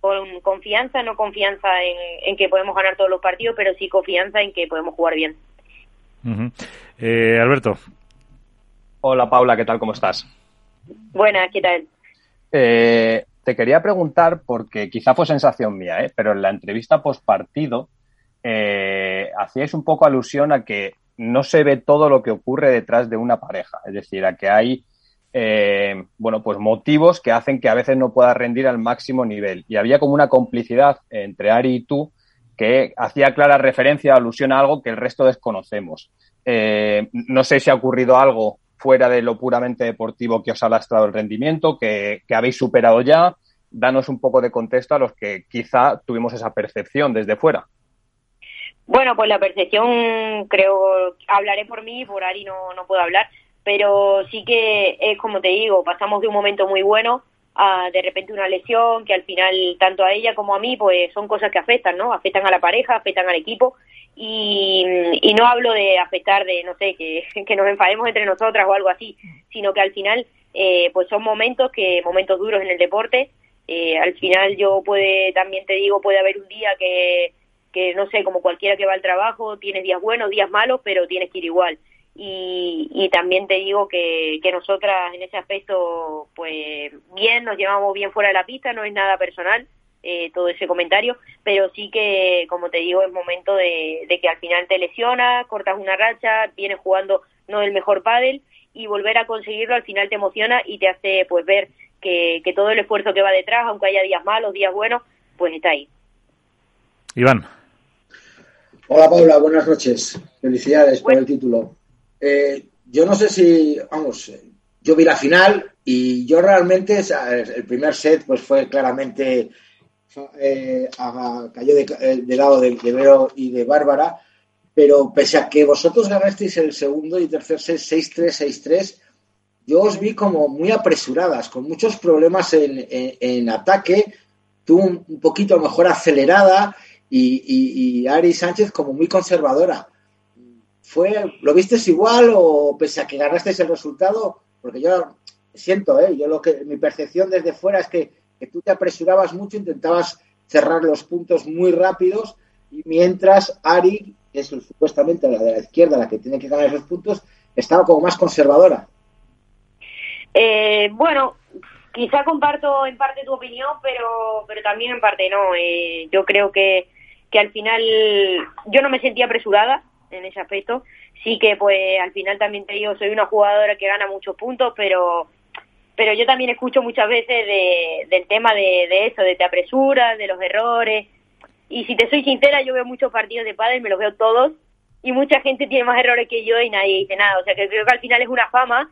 con confianza no confianza en, en que podemos ganar todos los partidos pero sí confianza en que podemos jugar bien. Eh, Alberto. Hola Paula, ¿qué tal? ¿Cómo estás? Buenas, ¿qué tal? Eh, te quería preguntar, porque quizá fue sensación mía, ¿eh? pero en la entrevista post partido eh, hacíais un poco alusión a que no se ve todo lo que ocurre detrás de una pareja, es decir, a que hay eh, bueno, pues motivos que hacen que a veces no pueda rendir al máximo nivel. Y había como una complicidad entre Ari y tú que hacía clara referencia, alusión a algo que el resto desconocemos. No sé si ha ocurrido algo fuera de lo puramente deportivo que os ha lastrado el rendimiento, que, habéis superado ya. Danos un poco de contexto a los que quizá tuvimos esa percepción desde fuera. Bueno, pues la percepción, creo, hablaré por mí, por Ari no, no puedo hablar, pero sí que es como te digo, pasamos de un momento muy bueno a de repente una lesión que al final tanto a ella como a mí pues son cosas que afectan, ¿no? Afectan a la pareja, afectan al equipo y, no hablo de afectar de, no sé, que, que nos enfademos entre nosotras o algo así, sino que al final, eh, pues son momentos que, momentos duros en el deporte. Eh, al final yo puede, también te digo, puede haber un día que, que, no sé, como cualquiera que va al trabajo, tienes días buenos, días malos, pero tienes que ir igual. Y, y también te digo que, que nosotras en ese aspecto, pues bien, nos llevamos bien fuera de la pista, no es nada personal, eh, todo ese comentario, pero sí que, como te digo, es momento de, que al final te lesiona, cortas una racha, vienes jugando no el mejor pádel y volver a conseguirlo al final te emociona y te hace pues ver que, todo el esfuerzo que va detrás, aunque haya días malos, días buenos, pues está ahí. Iván. Hola Paula, buenas noches. Felicidades por el título. Eh, yo no sé si, vamos, yo vi la final y yo realmente, el primer set pues fue claramente eh, cayó de, eh, del lado de, de Vero y de Bárbara, pero pese a que vosotros ganasteis el segundo y tercer set 6-3, 6-3, yo os vi como muy apresuradas, con muchos problemas en, ataque, tú un, poquito mejor acelerada y, Ari Sánchez como muy conservadora. Fue, ¿Lo vistes igual o pese que ganasteis el resultado? Porque yo siento, ¿eh? yo lo que mi percepción desde fuera es que que tú te apresurabas mucho, intentabas cerrar los puntos muy rápidos y mientras Ari, que es supuestamente la de la izquierda la que tiene que ganar esos puntos, estaba como más conservadora. Eh, bueno, quizá comparto en parte tu opinión, pero, pero también en parte no. Eh, yo creo que, que al final yo no me sentía apresurada en ese aspecto. Sí que pues al final también te digo, soy una jugadora que gana muchos puntos, pero pero yo también escucho muchas veces de, del tema de, de eso, de te apresuras, de los errores. Y si te soy sincera, yo veo muchos partidos de padres, me los veo todos, y mucha gente tiene más errores que yo y nadie dice nada. O sea que creo que al final es una fama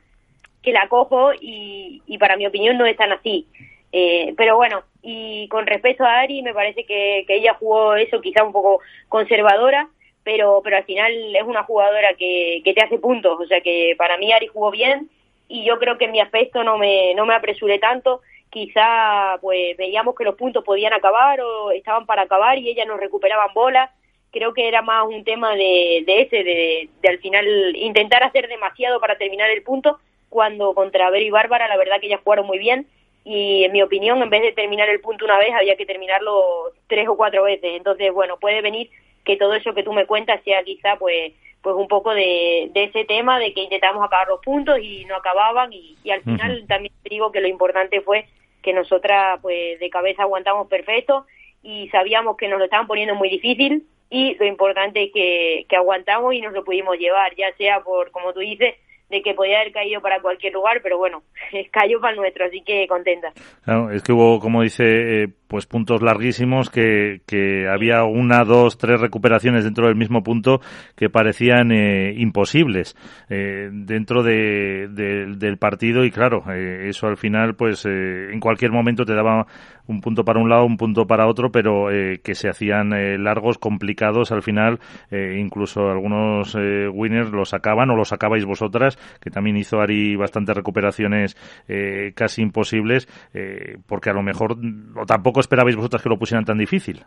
que la cojo y, y para mi opinión no es tan así. Eh, pero bueno, y con respecto a Ari, me parece que, que ella jugó eso quizá un poco conservadora, pero, pero al final es una jugadora que, que te hace puntos. O sea que para mí Ari jugó bien y yo creo que en mi aspecto no me, no me apresuré tanto. Quizá pues veíamos que los puntos podían acabar o estaban para acabar y ellas nos recuperaban bolas. Creo que era más un tema de, de ese, de, de al final intentar hacer demasiado para terminar el punto, cuando contra Vero y Bárbara la verdad que ellas jugaron muy bien y en mi opinión en vez de terminar el punto una vez había que terminarlo tres o cuatro veces. Entonces, bueno, puede venir que todo eso que tú me cuentas sea quizá pues pues un poco de, ese tema de que intentamos acabar los puntos y no acababan y, al final también digo que lo importante fue que nosotras pues de cabeza aguantamos perfecto y sabíamos que nos lo estaban poniendo muy difícil y lo importante es que, que aguantamos y nos lo pudimos llevar, ya sea por, como tú dices, de que podía haber caído para cualquier lugar, pero bueno, cayó para nuestro, así que contenta. Claro, es que hubo, como dice, eh, pues puntos larguísimos que, que había una, dos, tres recuperaciones dentro del mismo punto que parecían eh, imposibles eh, dentro de, del partido y claro, eso al final, pues en cualquier momento te daba un punto para un lado, un punto para otro, pero que se hacían largos, complicados al final, incluso algunos winners los sacaban o los sacabais vosotras que también hizo Ari bastantes recuperaciones eh, casi imposibles, eh, porque a lo mejor o tampoco esperabais vosotras que lo pusieran tan difícil.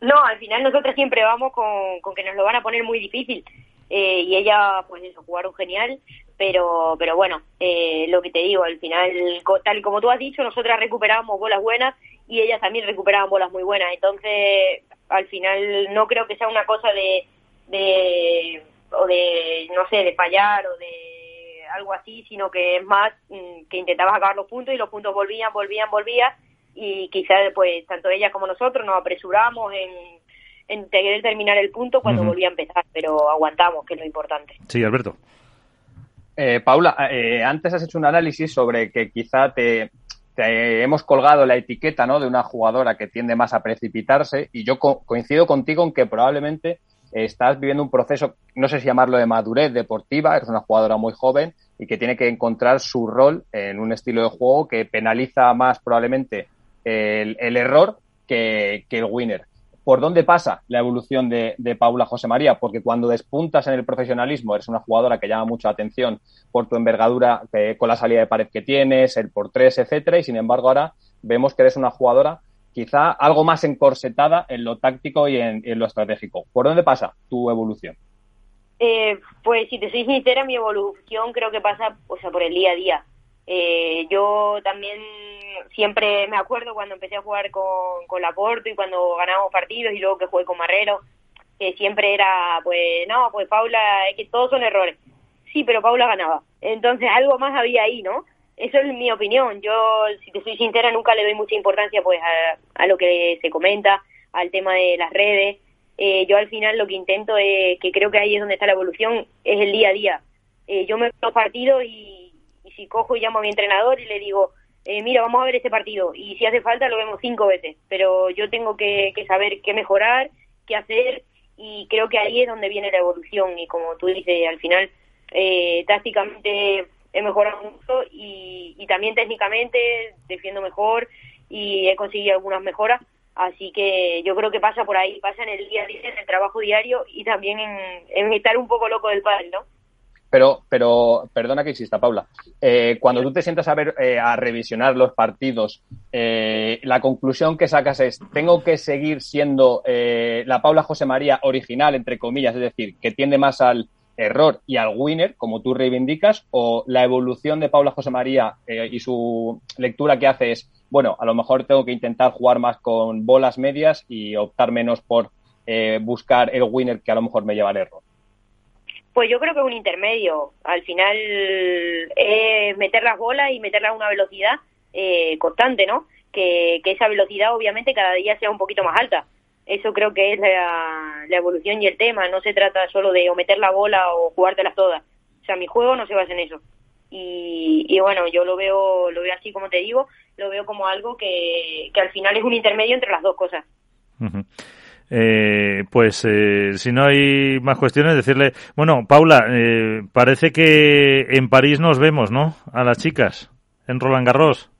No, al final nosotros siempre vamos con, que nos lo van a poner muy difícil. Eh, y ella, pues eso, jugaron genial, pero pero bueno, lo que te digo, al final, tal como tú has dicho, nosotras recuperábamos bolas buenas y ellas también recuperaban bolas muy buenas. Entonces, al final, no creo que sea una cosa de, de o de, no sé, de fallar o de algo así, sino que es más mm, que intentabas acabar los puntos y los puntos volvían, volvían, volvían y quizás pues tanto ella como nosotros nos apresuramos en, en querer terminar el punto cuando volvía a empezar, pero aguantamos, que es lo importante. Sí, Alberto. Eh, Paula, eh, antes has hecho un análisis sobre que quizá te, te, hemos colgado la etiqueta ¿no? de una jugadora que tiende más a precipitarse y yo coincido contigo en que probablemente estás viviendo un proceso, no sé si llamarlo de madurez deportiva, eres una jugadora muy joven y que tiene que encontrar su rol en un estilo de juego que penaliza más probablemente el, error que, el winner. ¿Por dónde pasa la evolución de, Paula José María? Porque cuando despuntas en el profesionalismo, eres una jugadora que llama mucha atención por tu envergadura eh, con la salida de pared que tienes, el por tres, etcétera, y sin embargo ahora vemos que eres una jugadora quizá algo más encorsetada en lo táctico y en, lo estratégico. ¿Por dónde pasa tu evolución? Eh, pues si te soy sincera, mi evolución creo que pasa o sea, por el día a día. Eh, yo también siempre me acuerdo cuando empecé a jugar con, con Laporto y cuando ganábamos partidos y luego que jugué con Marrero, que siempre era, pues no, pues Paula, es que todos son errores. Sí, pero Paula ganaba. Entonces algo más había ahí, ¿no? Eso es mi opinión. Yo, si te soy sincera, nunca le doy mucha importancia pues a, lo que se comenta, al tema de las redes. Eh, yo al final lo que intento es, que creo que ahí es donde está la evolución, es el día a día. Eh, yo me veo partido y, y, si cojo y llamo a mi entrenador y le digo, eh, mira, vamos a ver este partido y si hace falta lo vemos cinco veces, pero yo tengo que, saber qué mejorar, qué hacer y creo que ahí es donde viene la evolución y como tú dices, al final eh, tácticamente he mejorado mucho y, también técnicamente defiendo mejor y he conseguido algunas mejoras. Así que yo creo que pasa por ahí, pasa en el día a día, en el trabajo diario y también en, estar un poco loco del padre, ¿no? Pero, pero, perdona que insista, Paula. Eh, cuando tú te sientas a ver, eh, a revisionar los partidos, eh, la conclusión que sacas es, tengo que seguir siendo la Paula José María original, entre comillas, es decir, que tiende más al error y al winner, como tú reivindicas, o la evolución de Paula José María y su lectura que hace es, bueno, a lo mejor tengo que intentar jugar más con bolas medias y optar menos por buscar el winner que a lo mejor me lleva al error. Pues yo creo que es un intermedio. Al final es meter las bolas y meterlas a una velocidad eh, constante, ¿no? Que, que esa velocidad obviamente cada día sea un poquito más alta eso creo que es la, evolución y el tema. No se trata solo de o meter la bola o jugártelas todas. O sea, mi juego no se basa en eso. Y, bueno, yo lo veo, lo veo así como te digo, lo veo como algo que, al final es un intermedio entre las dos cosas. Eh, pues eh, si no hay más cuestiones, decirle, bueno, Paula, eh, parece que en París nos vemos, ¿no? A las chicas, en Roland Garros.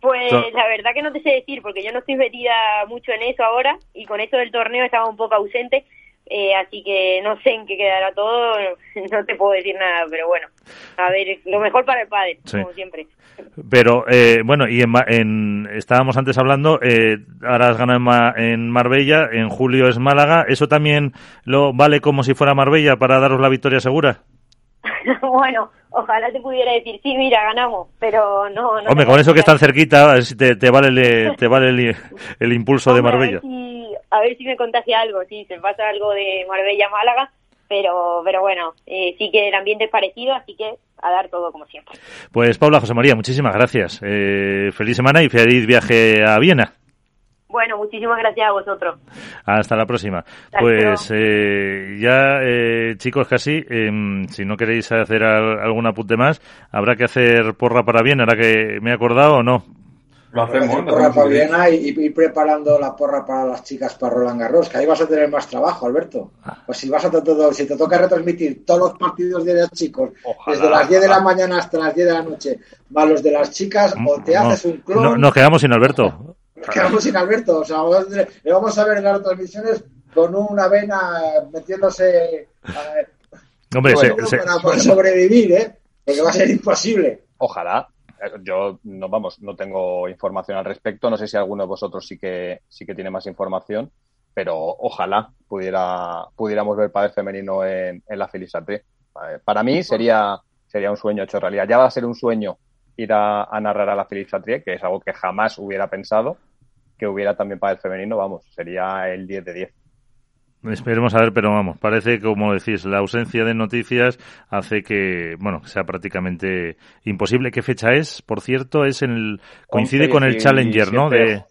Pues la verdad que no te sé decir, porque yo no estoy metida mucho en eso ahora y con esto del torneo estaba un poco ausente, eh, así que no sé en qué quedará todo, no te puedo decir nada, pero bueno, a ver, lo mejor para el padre, como siempre. Pero eh, bueno, y en, estábamos antes hablando, eh, ahora has ganado en, Marbella, en julio es Málaga, ¿eso también lo vale como si fuera Marbella para daros la victoria segura? bueno, ojalá te pudiera decir, sí, mira, ganamos, pero no. no Hombre, con eso que están cerquita, si te, vale, el, te vale el, impulso de Marbella. A ver, si, me contagia algo, si se pasa algo de Marbella-Málaga, pero, pero bueno, eh, sí que el ambiente es parecido, así que a dar todo como siempre. Pues Paula José María, muchísimas gracias. Eh, feliz semana y feliz viaje a Viena. Bueno, muchísimas gracias a vosotros. Hasta la próxima. Pues eh, ya, eh, chicos, casi, em, si no queréis hacer algún apunte más, habrá que hacer porra para bien, ahora que me he acordado o no. Lo hacemos. Porra para Viena y, ir preparando la porra para las chicas para Roland Garros, que ahí vas a tener más trabajo, Alberto. Ah. Pues si vas a todo, si te toca retransmitir todos los partidos de los chicos, desde las 10 de la mañana hasta las 10 de la noche, más los de las chicas, o te haces un clon. No, nos quedamos sin Alberto. Nos quedamos sin Alberto. O sea, le vamos a ver en las transmisiones con una vena metiéndose. Hombre, para, sobrevivir, ¿eh? Porque va a ser imposible. Ojalá. Yo no vamos, no tengo información al respecto. No sé si alguno de vosotros sí que sí que tiene más información, pero ojalá pudiera pudiéramos ver padre femenino en, la Felisate. Para mí sería sería un sueño hecho realidad. Ya va a ser un sueño ir a, narrar a la Felisatrie, que es algo que jamás hubiera pensado que hubiera también para el femenino, vamos, sería el 10 de 10. Esperemos a ver, pero vamos, parece como decís, la ausencia de noticias hace que, bueno, sea prácticamente imposible. ¿Qué fecha es? Por cierto, es en el, coincide con el Challenger, ¿no? De,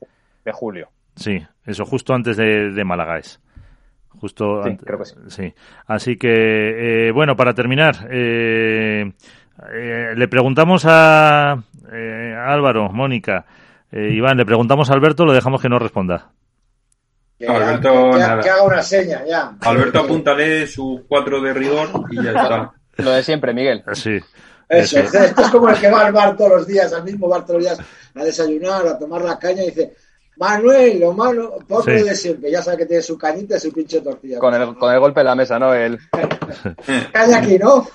de julio. Sí, eso justo antes de, de Málaga es. Justo sí, creo que sí. Así que, eh, bueno, para terminar, eh, eh, le preguntamos a, a Álvaro, Mónica, eh, Iván, le preguntamos a Alberto, lo dejamos que no responda. Que, Alberto, que, haga una seña, ya. Alberto, apúntale su cuatro de rigor y ya está. Lo de siempre, Miguel. Sí. Eso, esto es como el que va al bar todos los días, al mismo bar todos los días, a desayunar, a tomar la caña y dice, Manuel, lo malo, poco de siempre, ya sabe que tiene su cañita y su pinche tortilla. Con el, con el golpe de la mesa, ¿no? El... Caña aquí, ¿no?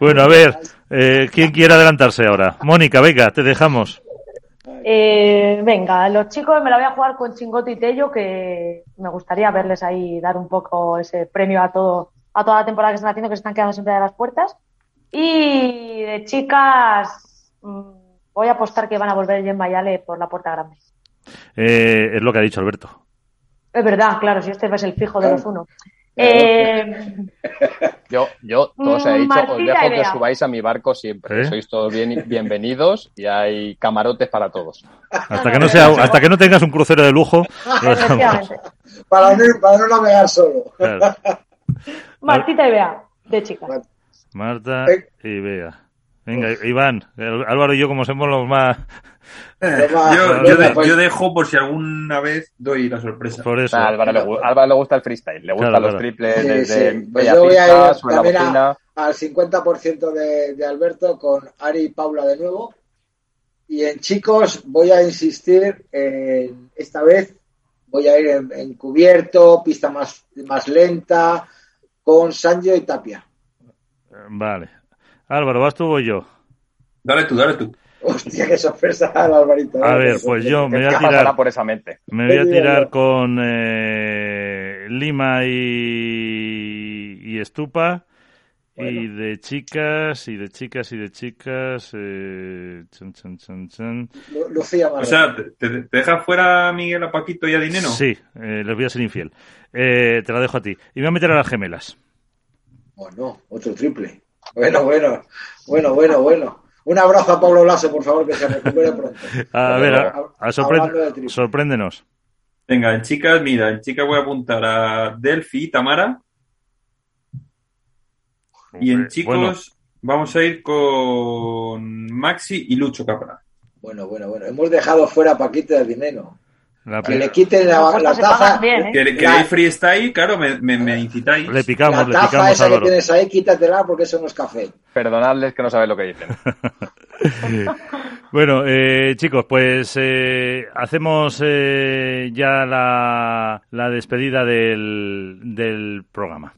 bueno, a ver, eh, ¿quién quiere adelantarse ahora? Mónica, venga, te dejamos. Eh, venga, los chicos me la voy a jugar con Chingoto y Tello, que me gustaría verles ahí dar un poco ese premio a todo a toda la temporada que están haciendo, que se están quedando siempre de las puertas. Y de chicas, mm, voy a apostar que van a volver Jen Mayale por la puerta grande. Eh, es lo que ha dicho Alberto. Es verdad, claro, si este es el fijo de los uno. Eh, yo, yo, todos he dicho, os dejo que subáis a mi barco siempre. ¿Eh? Sois todos bien, bienvenidos y hay camarotes para todos. Hasta que no sea, hasta que no tengas un crucero de lujo. para, no, para no navegar solo. Martita y Bea, de chicas. Marta y Bea. Venga, Iván, Álvaro y yo como somos los más... Yo, yo, dejo por si alguna vez doy la sorpresa. Por eso. A Álvaro, le, gusta el freestyle, le gustan los triples desde pues yo voy a ir también al 50% de, de Alberto con Ari y Paula de nuevo. Y en chicos voy a insistir, en, esta vez voy a ir en, en, cubierto, pista más, más lenta, con Sanjo y Tapia. Vale, Álvaro, ¿vas tú o yo? Dale tú, dale tú. Hostia, qué sorpresa, Alvarito. A ver, pues yo me voy a tirar. por esa mente? Me voy a tirar con eh, Lima y, y Estupa. Y de chicas, y de chicas, y de chicas. Eh, chan, chan, chan, chan. Lucía O sea, ¿te, te dejas fuera a Miguel, a Paquito y a Dineno? Sí, eh, les voy a ser infiel. Eh, te la dejo a ti. Y me voy a meter a las gemelas. Bueno, otro triple. Bueno, bueno, bueno, bueno, bueno. Un abrazo a Pablo Lasso, por favor, que se recupere pronto. A ver, a, sorpréndenos. Venga, en chicas, mira, en chicas voy a apuntar a Delphi y Tamara. Y en chicos vamos a ir con Maxi y Lucho Capra. Bueno, bueno, bueno. Hemos dejado fuera a Paquita de Dinero que le quiten la, la taza. ¿eh? Que, que la... freestyle, claro, me, me, me, incitáis. Le picamos, la taza esa que tienes ahí, quítatela porque eso no es café. Perdonadles que no saben lo que dicen. bueno, eh, chicos, pues eh, hacemos eh, ya la, la despedida del, del programa.